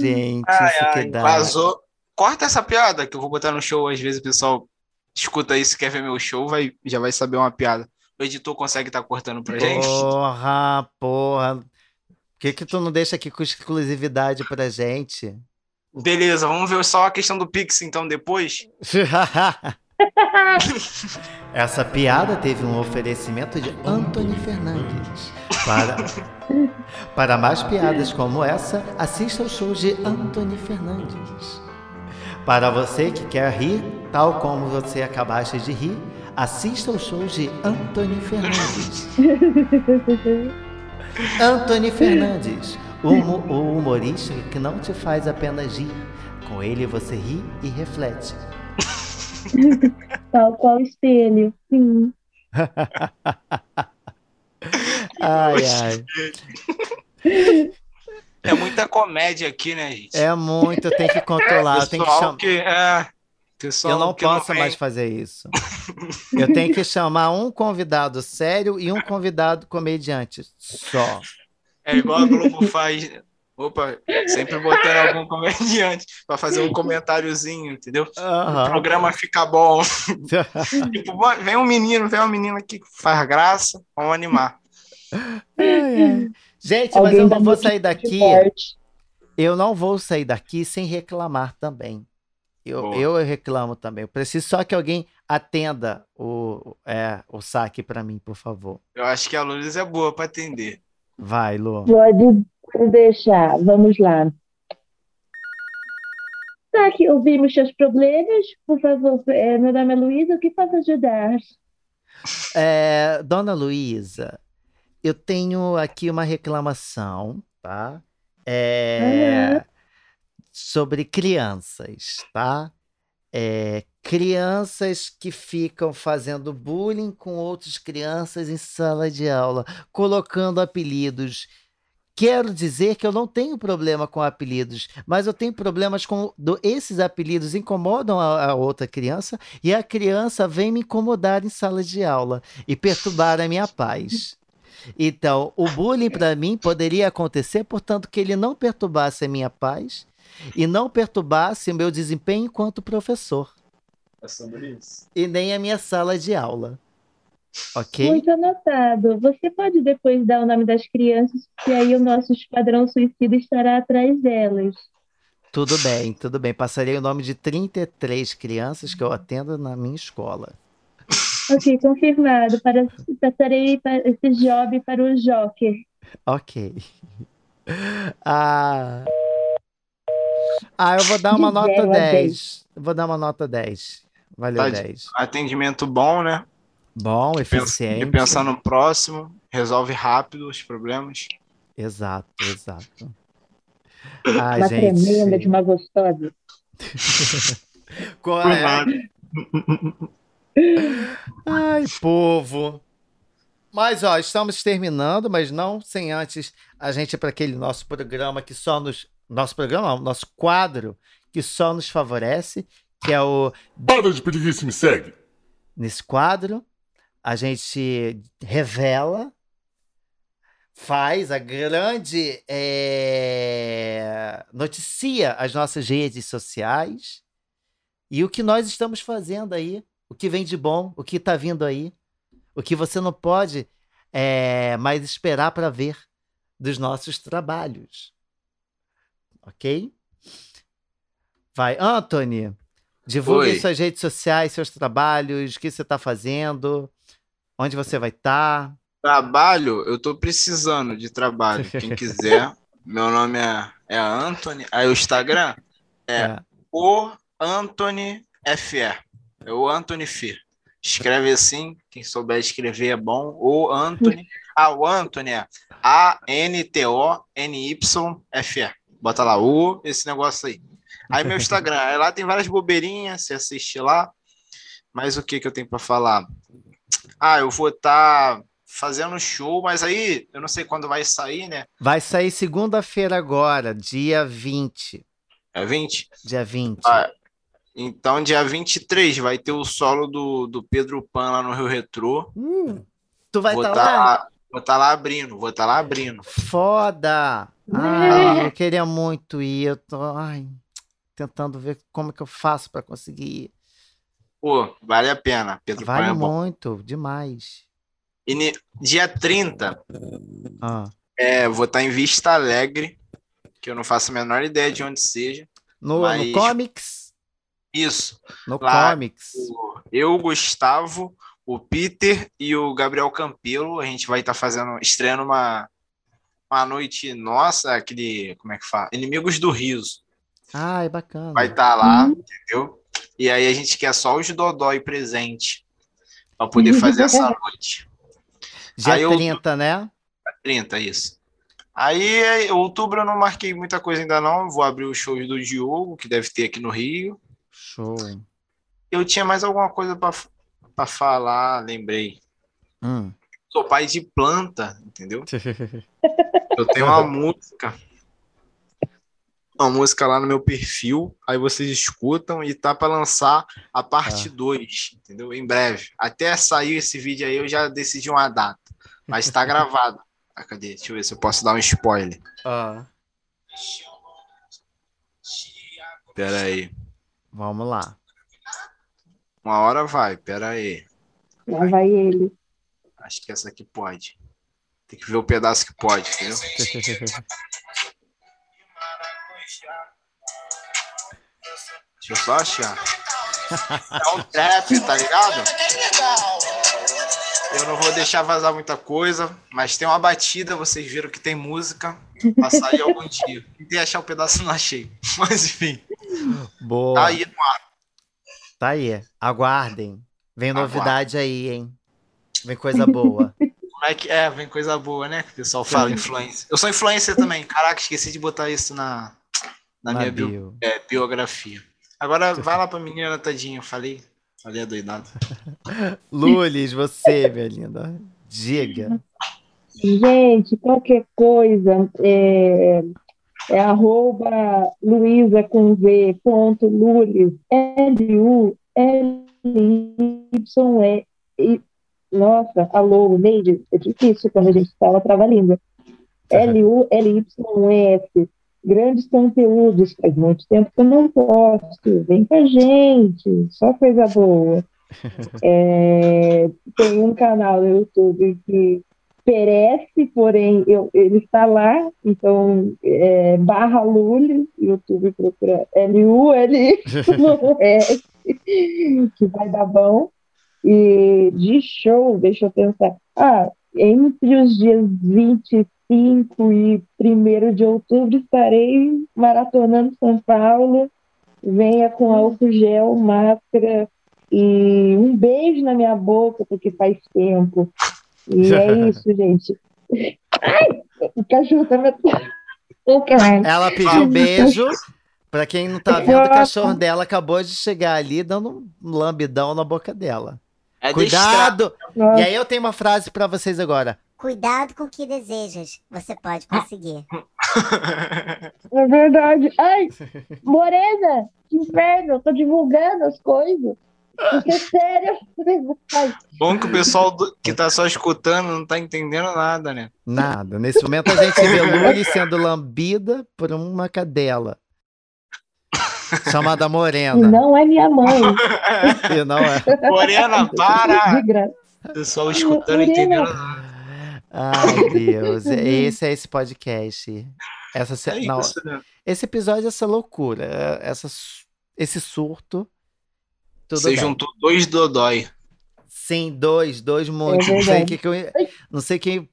Gente, ai, isso ai, que dá. Vazou. Corta essa piada que eu vou botar no show. Às vezes o pessoal escuta isso, quer ver meu show, vai, já vai saber uma piada. O editor consegue estar tá cortando pra gente? Porra, porra. Por que, que tu não deixa aqui com exclusividade pra gente? Beleza, vamos ver só a questão do Pix então depois. Essa piada teve um oferecimento de Anthony Fernandes. Para, para mais piadas como essa, assista ao show de Anthony Fernandes. Para você que quer rir, tal como você acabaste de rir, assista ao show de Anthony Fernandes. Anthony Fernandes, o, o humorista que não te faz apenas rir. Com ele você ri e reflete. Tal qual espelho, sim. ai, ai. É muita comédia aqui, né, gente? É muito, tem que controlar. É, tem que chamar. Que, é, eu não posso não mais fazer isso. eu tenho que chamar um convidado sério e um convidado comediante só. É igual a Globo faz. Opa, sempre botando algum comediante para fazer um comentáriozinho, entendeu? Uhum. O programa fica bom. tipo, vem um menino, vem uma menina que faz graça, vamos animar. Gente, Alguém mas eu não vou sair daqui. Eu não vou sair daqui sem reclamar também. Eu, eu reclamo também. Eu preciso só que alguém atenda o, é, o saque para mim, por favor. Eu acho que a Lourdes é boa para atender. Vai, Lu. Pode deixar. Vamos lá. Tá aqui, ouvimos seus problemas. Por favor, é, meu nome é Luísa. O que posso ajudar? É, dona Luísa, eu tenho aqui uma reclamação, tá? É. Sobre crianças, tá? É, crianças que ficam fazendo bullying com outras crianças em sala de aula, colocando apelidos. Quero dizer que eu não tenho problema com apelidos, mas eu tenho problemas com do, esses apelidos incomodam a, a, outra criança e a criança vem me incomodar em sala de aula e perturbar a minha paz. Então, o bullying para mim poderia acontecer, portanto, que ele não perturbasse a minha paz e não perturbasse o meu desempenho enquanto professor. É sobre isso. E nem a minha sala de aula. Ok? Muito anotado. Você pode depois dar o nome das crianças, que aí o nosso esquadrão suicida estará atrás delas. Tudo bem, tudo bem. Passarei o nome de 33 crianças que eu atendo na minha escola. Ok, confirmado. Para, passarei esse job para o Joker. Ok. Ah, ah eu vou dar uma nota 10. Eu vou dar uma nota 10. Valeu, tá 10. Atendimento bom, né? Bom, eficiente. E pensar no próximo, resolve rápido os problemas. Exato, exato. Ai, uma gente... tremenda de uma gostosa. Qual é? Ai, povo. Mas, ó, estamos terminando, mas não sem antes a gente ir para aquele nosso programa que só nos. Nosso programa, não, nosso quadro que só nos favorece, que é o. Para de isso, me segue. Nesse quadro, a gente revela, faz a grande. É, noticia as nossas redes sociais e o que nós estamos fazendo aí o que vem de bom, o que está vindo aí, o que você não pode é, mais esperar para ver dos nossos trabalhos. Ok? Vai, Anthony, divulgue suas redes sociais, seus trabalhos, o que você está fazendo, onde você vai estar. Tá. Trabalho, eu estou precisando de trabalho. Quem quiser, meu nome é, é Anthony. Aí o Instagram é, é. o Anthony FE. É o Anthony Fê. Escreve assim, quem souber escrever é bom. O Anthony. Ah, o Anthony é A-N-T-O-N-Y-F-E. Bota lá, o, esse negócio aí. Aí meu Instagram, aí lá tem várias bobeirinhas, você assiste lá. Mas o que, que eu tenho para falar? Ah, eu vou estar tá fazendo show, mas aí eu não sei quando vai sair, né? Vai sair segunda-feira agora, dia 20. É 20? Dia 20. Ah, então, dia 23 vai ter o solo do, do Pedro Pan lá no Rio Retrô. Hum, tu vai estar tá lá? lá? Vou estar tá lá abrindo, vou estar tá lá abrindo. Foda! Ai, eu queria muito ir. Eu tô ai, tentando ver como que eu faço para conseguir ir. Pô, vale a pena. Pedro vale Pan é muito, demais. E dia 30, ah. é, vou estar em Vista Alegre, que eu não faço a menor ideia de onde seja. No, mas... no Comics? Isso. No Lá, Comics. Eu, Gustavo, o Peter e o Gabriel Campelo, a gente vai estar fazendo, estreando uma, uma noite nossa, aquele, como é que fala? Inimigos do Riso. Ah, é bacana. Vai estar lá, uhum. entendeu? E aí a gente quer só os Dodói presente para poder fazer essa noite. Dia aí, 30, eu... né? 30, isso. Aí, outubro eu não marquei muita coisa ainda não. Vou abrir os shows do Diogo, que deve ter aqui no Rio. Show. Eu tinha mais alguma coisa para falar, lembrei. Hum. Sou pai de planta, entendeu? eu tenho uma música. Uma música lá no meu perfil, aí vocês escutam e tá para lançar a parte 2, ah. entendeu? Em breve. Até sair esse vídeo aí eu já decidi uma data, mas tá gravado. Ah, cadê? Deixa eu ver se eu posso dar um spoiler. Ah. Pera aí. Vamos lá. Uma hora vai, pera aí. Lá vai ele. Acho que essa aqui pode. Tem que ver o pedaço que pode, entendeu? Deixa eu só achar. É um trap, tá ligado? Eu não vou deixar vazar muita coisa, mas tem uma batida, vocês viram que tem música. Vai sair algum dia. Tentei achar o um pedaço, não achei. Mas enfim. Boa. Tá aí no ar. Tá aí. Aguardem. Vem novidade aí, hein? Vem coisa boa. Como é que é? Vem coisa boa, né? O pessoal fala influência. Eu sou influencer também. Caraca, esqueci de botar isso na, na, na minha bio. Bio, é, biografia. Agora vai lá pra menina, tadinho. Falei. Falei adoidado. Lulis, você, minha linda. Diga. Gente, qualquer coisa. É é arroba Luísa com V, ponto Lulis, L-U-L-Y-E. Nossa, alô, Neide, é difícil quando a gente fala trava-língua. L-U-L-Y-S. Grandes conteúdos, faz muito tempo que eu não posto. Vem com a gente, só coisa boa. É, tem um canal no YouTube que perece, porém eu, ele está lá, então é, barra Lully, YouTube procura L-U-L-S, que vai dar bom. E de show, deixa eu pensar, ah, entre os dias 25 e 1 de outubro estarei maratonando São Paulo, venha com álcool gel, máscara e um beijo na minha boca, porque faz tempo. E é isso, gente. Ai, o cachorro tá Ela pediu um beijo. Pra quem não tá vendo, o cachorro dela acabou de chegar ali dando um lambidão na boca dela. É Cuidado! E aí eu tenho uma frase para vocês agora. Cuidado com o que desejas. Você pode conseguir. É verdade. Ai, Morena, que inferno, eu tô divulgando as coisas. Porque é sério. Bom que o pessoal do, que tá só escutando não tá entendendo nada, né? Nada. Nesse momento a gente vê Luli sendo lambida por uma cadela. Chamada Morena. Não é minha mãe. e não é. Morena, para! Pessoal escutando e entendendo. Ai, Deus. Esse é esse podcast. Essa, é não, isso, né? Esse episódio, essa loucura, essa, esse surto. Você bem. juntou dois Dodói. Sim, dois, dois muitos. É não sei que, que eu, não sei quem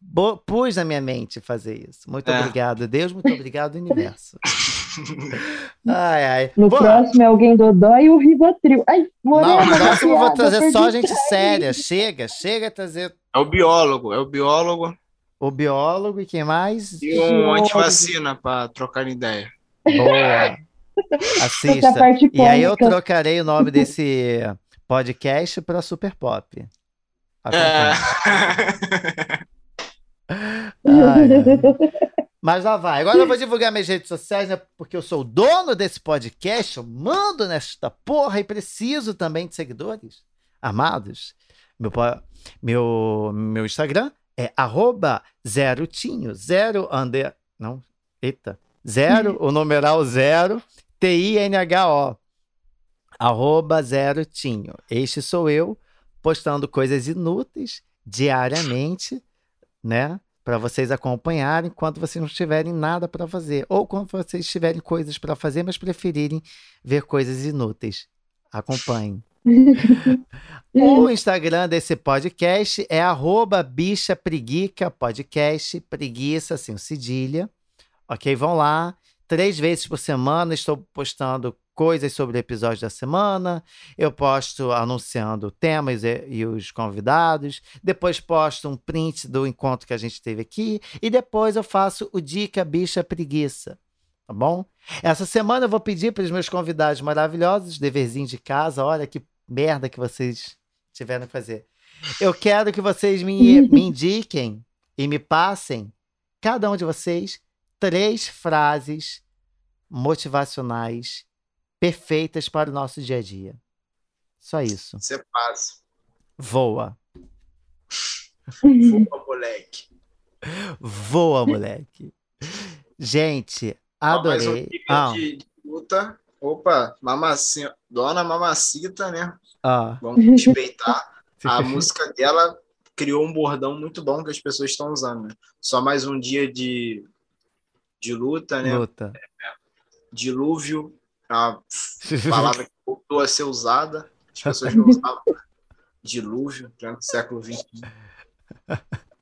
pôs na minha mente fazer isso. Muito é. obrigado, Deus, muito obrigado, universo. ai, ai. No Pô, próximo é alguém dodói e o Rivotril. Ai, morena, não, no próximo eu vou trazer só gente séria. Chega, chega a trazer. É o biólogo, é o biólogo. O biólogo e quem mais? E um antivacina para trocar ideia. Boa. Assista. E aí eu trocarei o nome desse podcast para Super Pop. É. Ai, Mas lá vai. Agora eu vou divulgar minhas redes sociais, né? Porque eu sou o dono desse podcast, eu mando nesta porra e preciso também de seguidores amados. Meu, meu, meu Instagram é arroba zero tinho, zero under, não, eita, zero, o numeral zero, T-I-N-H-O arroba zero tinho. Este sou eu, postando coisas inúteis diariamente, né? Para vocês acompanharem quando vocês não tiverem nada para fazer. Ou quando vocês tiverem coisas para fazer, mas preferirem ver coisas inúteis. Acompanhem. o Instagram desse podcast é arroba bicha preguica podcast, preguiça, assim, cedilha. Ok? Vão lá. Três vezes por semana estou postando coisas sobre o episódio da semana, eu posto anunciando temas e, e, os convidados, depois posto um print do encontro que a gente teve aqui e depois eu faço o Dica Bicha Preguiça, tá bom? Essa semana eu vou pedir para os meus convidados maravilhosos, deverzinho de casa, olha que merda que vocês tiveram que fazer. Eu quero que vocês me, me indiquem e me passem, cada um de vocês, três frases motivacionais perfeitas para o nosso dia a dia. Só isso. Você passa. Voa. Voa, moleque. Voa, moleque. Gente, adorei. mais um ah. de luta. Opa, mamacita, Dona Mamacita, né? Ah. Vamos respeitar. A música dela criou um bordão muito bom que as pessoas estão usando, né? Só mais um dia de, de luta, né? Luta. Dilúvio, uma palavra que voltou a ser usada, as pessoas não usavam dilúvio, no século XXI.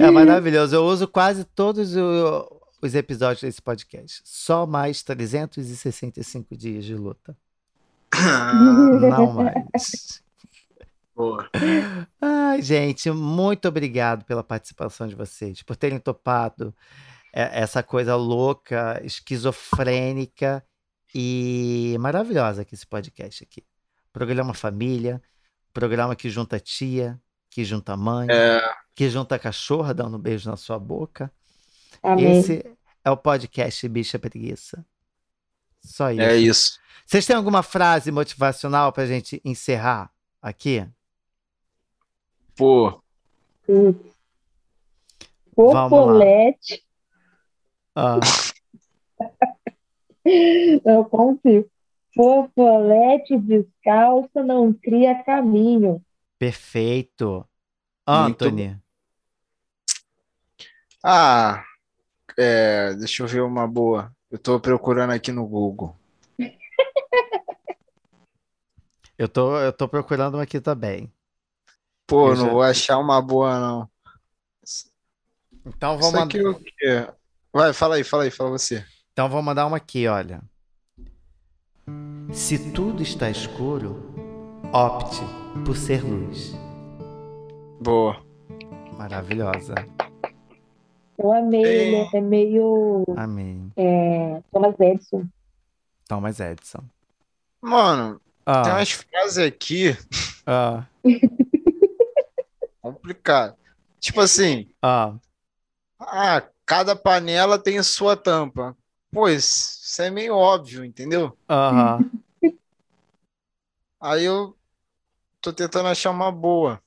É maravilhoso. Eu uso quase todos os episódios desse podcast. Só mais 365 dias de luta. Não mais. Boa. Ai, gente, muito obrigado pela participação de vocês, por terem topado essa coisa louca, esquizofrênica e maravilhosa aqui esse podcast aqui. Programa família, programa que junta tia, que junta mãe, é... que junta cachorra dando um beijo na sua boca. Amém. Esse é o podcast Bicha Preguiça. Só isso. É isso. Vocês têm alguma frase motivacional pra gente encerrar aqui? Pô. Popolete. Ah. Eu confio. Fofolete descalça não cria caminho. Perfeito. Anthony. Muito... Ah, é, deixa eu ver uma boa. Eu tô procurando aqui no Google. eu, tô, eu tô procurando aqui também. Pô, eu não já... vou achar uma boa, não. Então vamos mandar. Vai, fala aí, fala aí, fala você. Então vou mandar uma aqui, olha. Se tudo está escuro, opte por ser luz. Boa. Maravilhosa. Eu amei, ele é meio. Amém. É, Thomas Edison. Thomas Edison. Mano, ah. tem umas frases aqui. Ah. Complicado. Tipo assim. Ah. Ah, cada panela tem sua tampa. Pois, isso é meio óbvio, entendeu? Aham. Uhum. Aí eu tô tentando achar uma boa.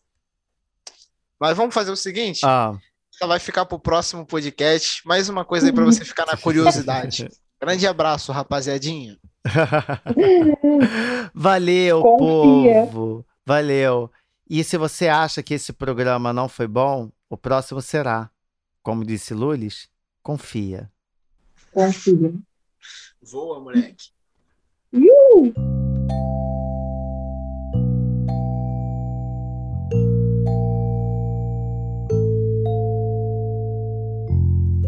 Mas vamos fazer o seguinte? Ah. Vai ficar pro próximo podcast. Mais uma coisa aí para você ficar na curiosidade. Grande abraço, rapaziadinha. Valeu, Confia. povo. Valeu. E se você acha que esse programa não foi bom, o próximo será. Como disse Lulis, confia. Confia. Voa, moleque. Uh!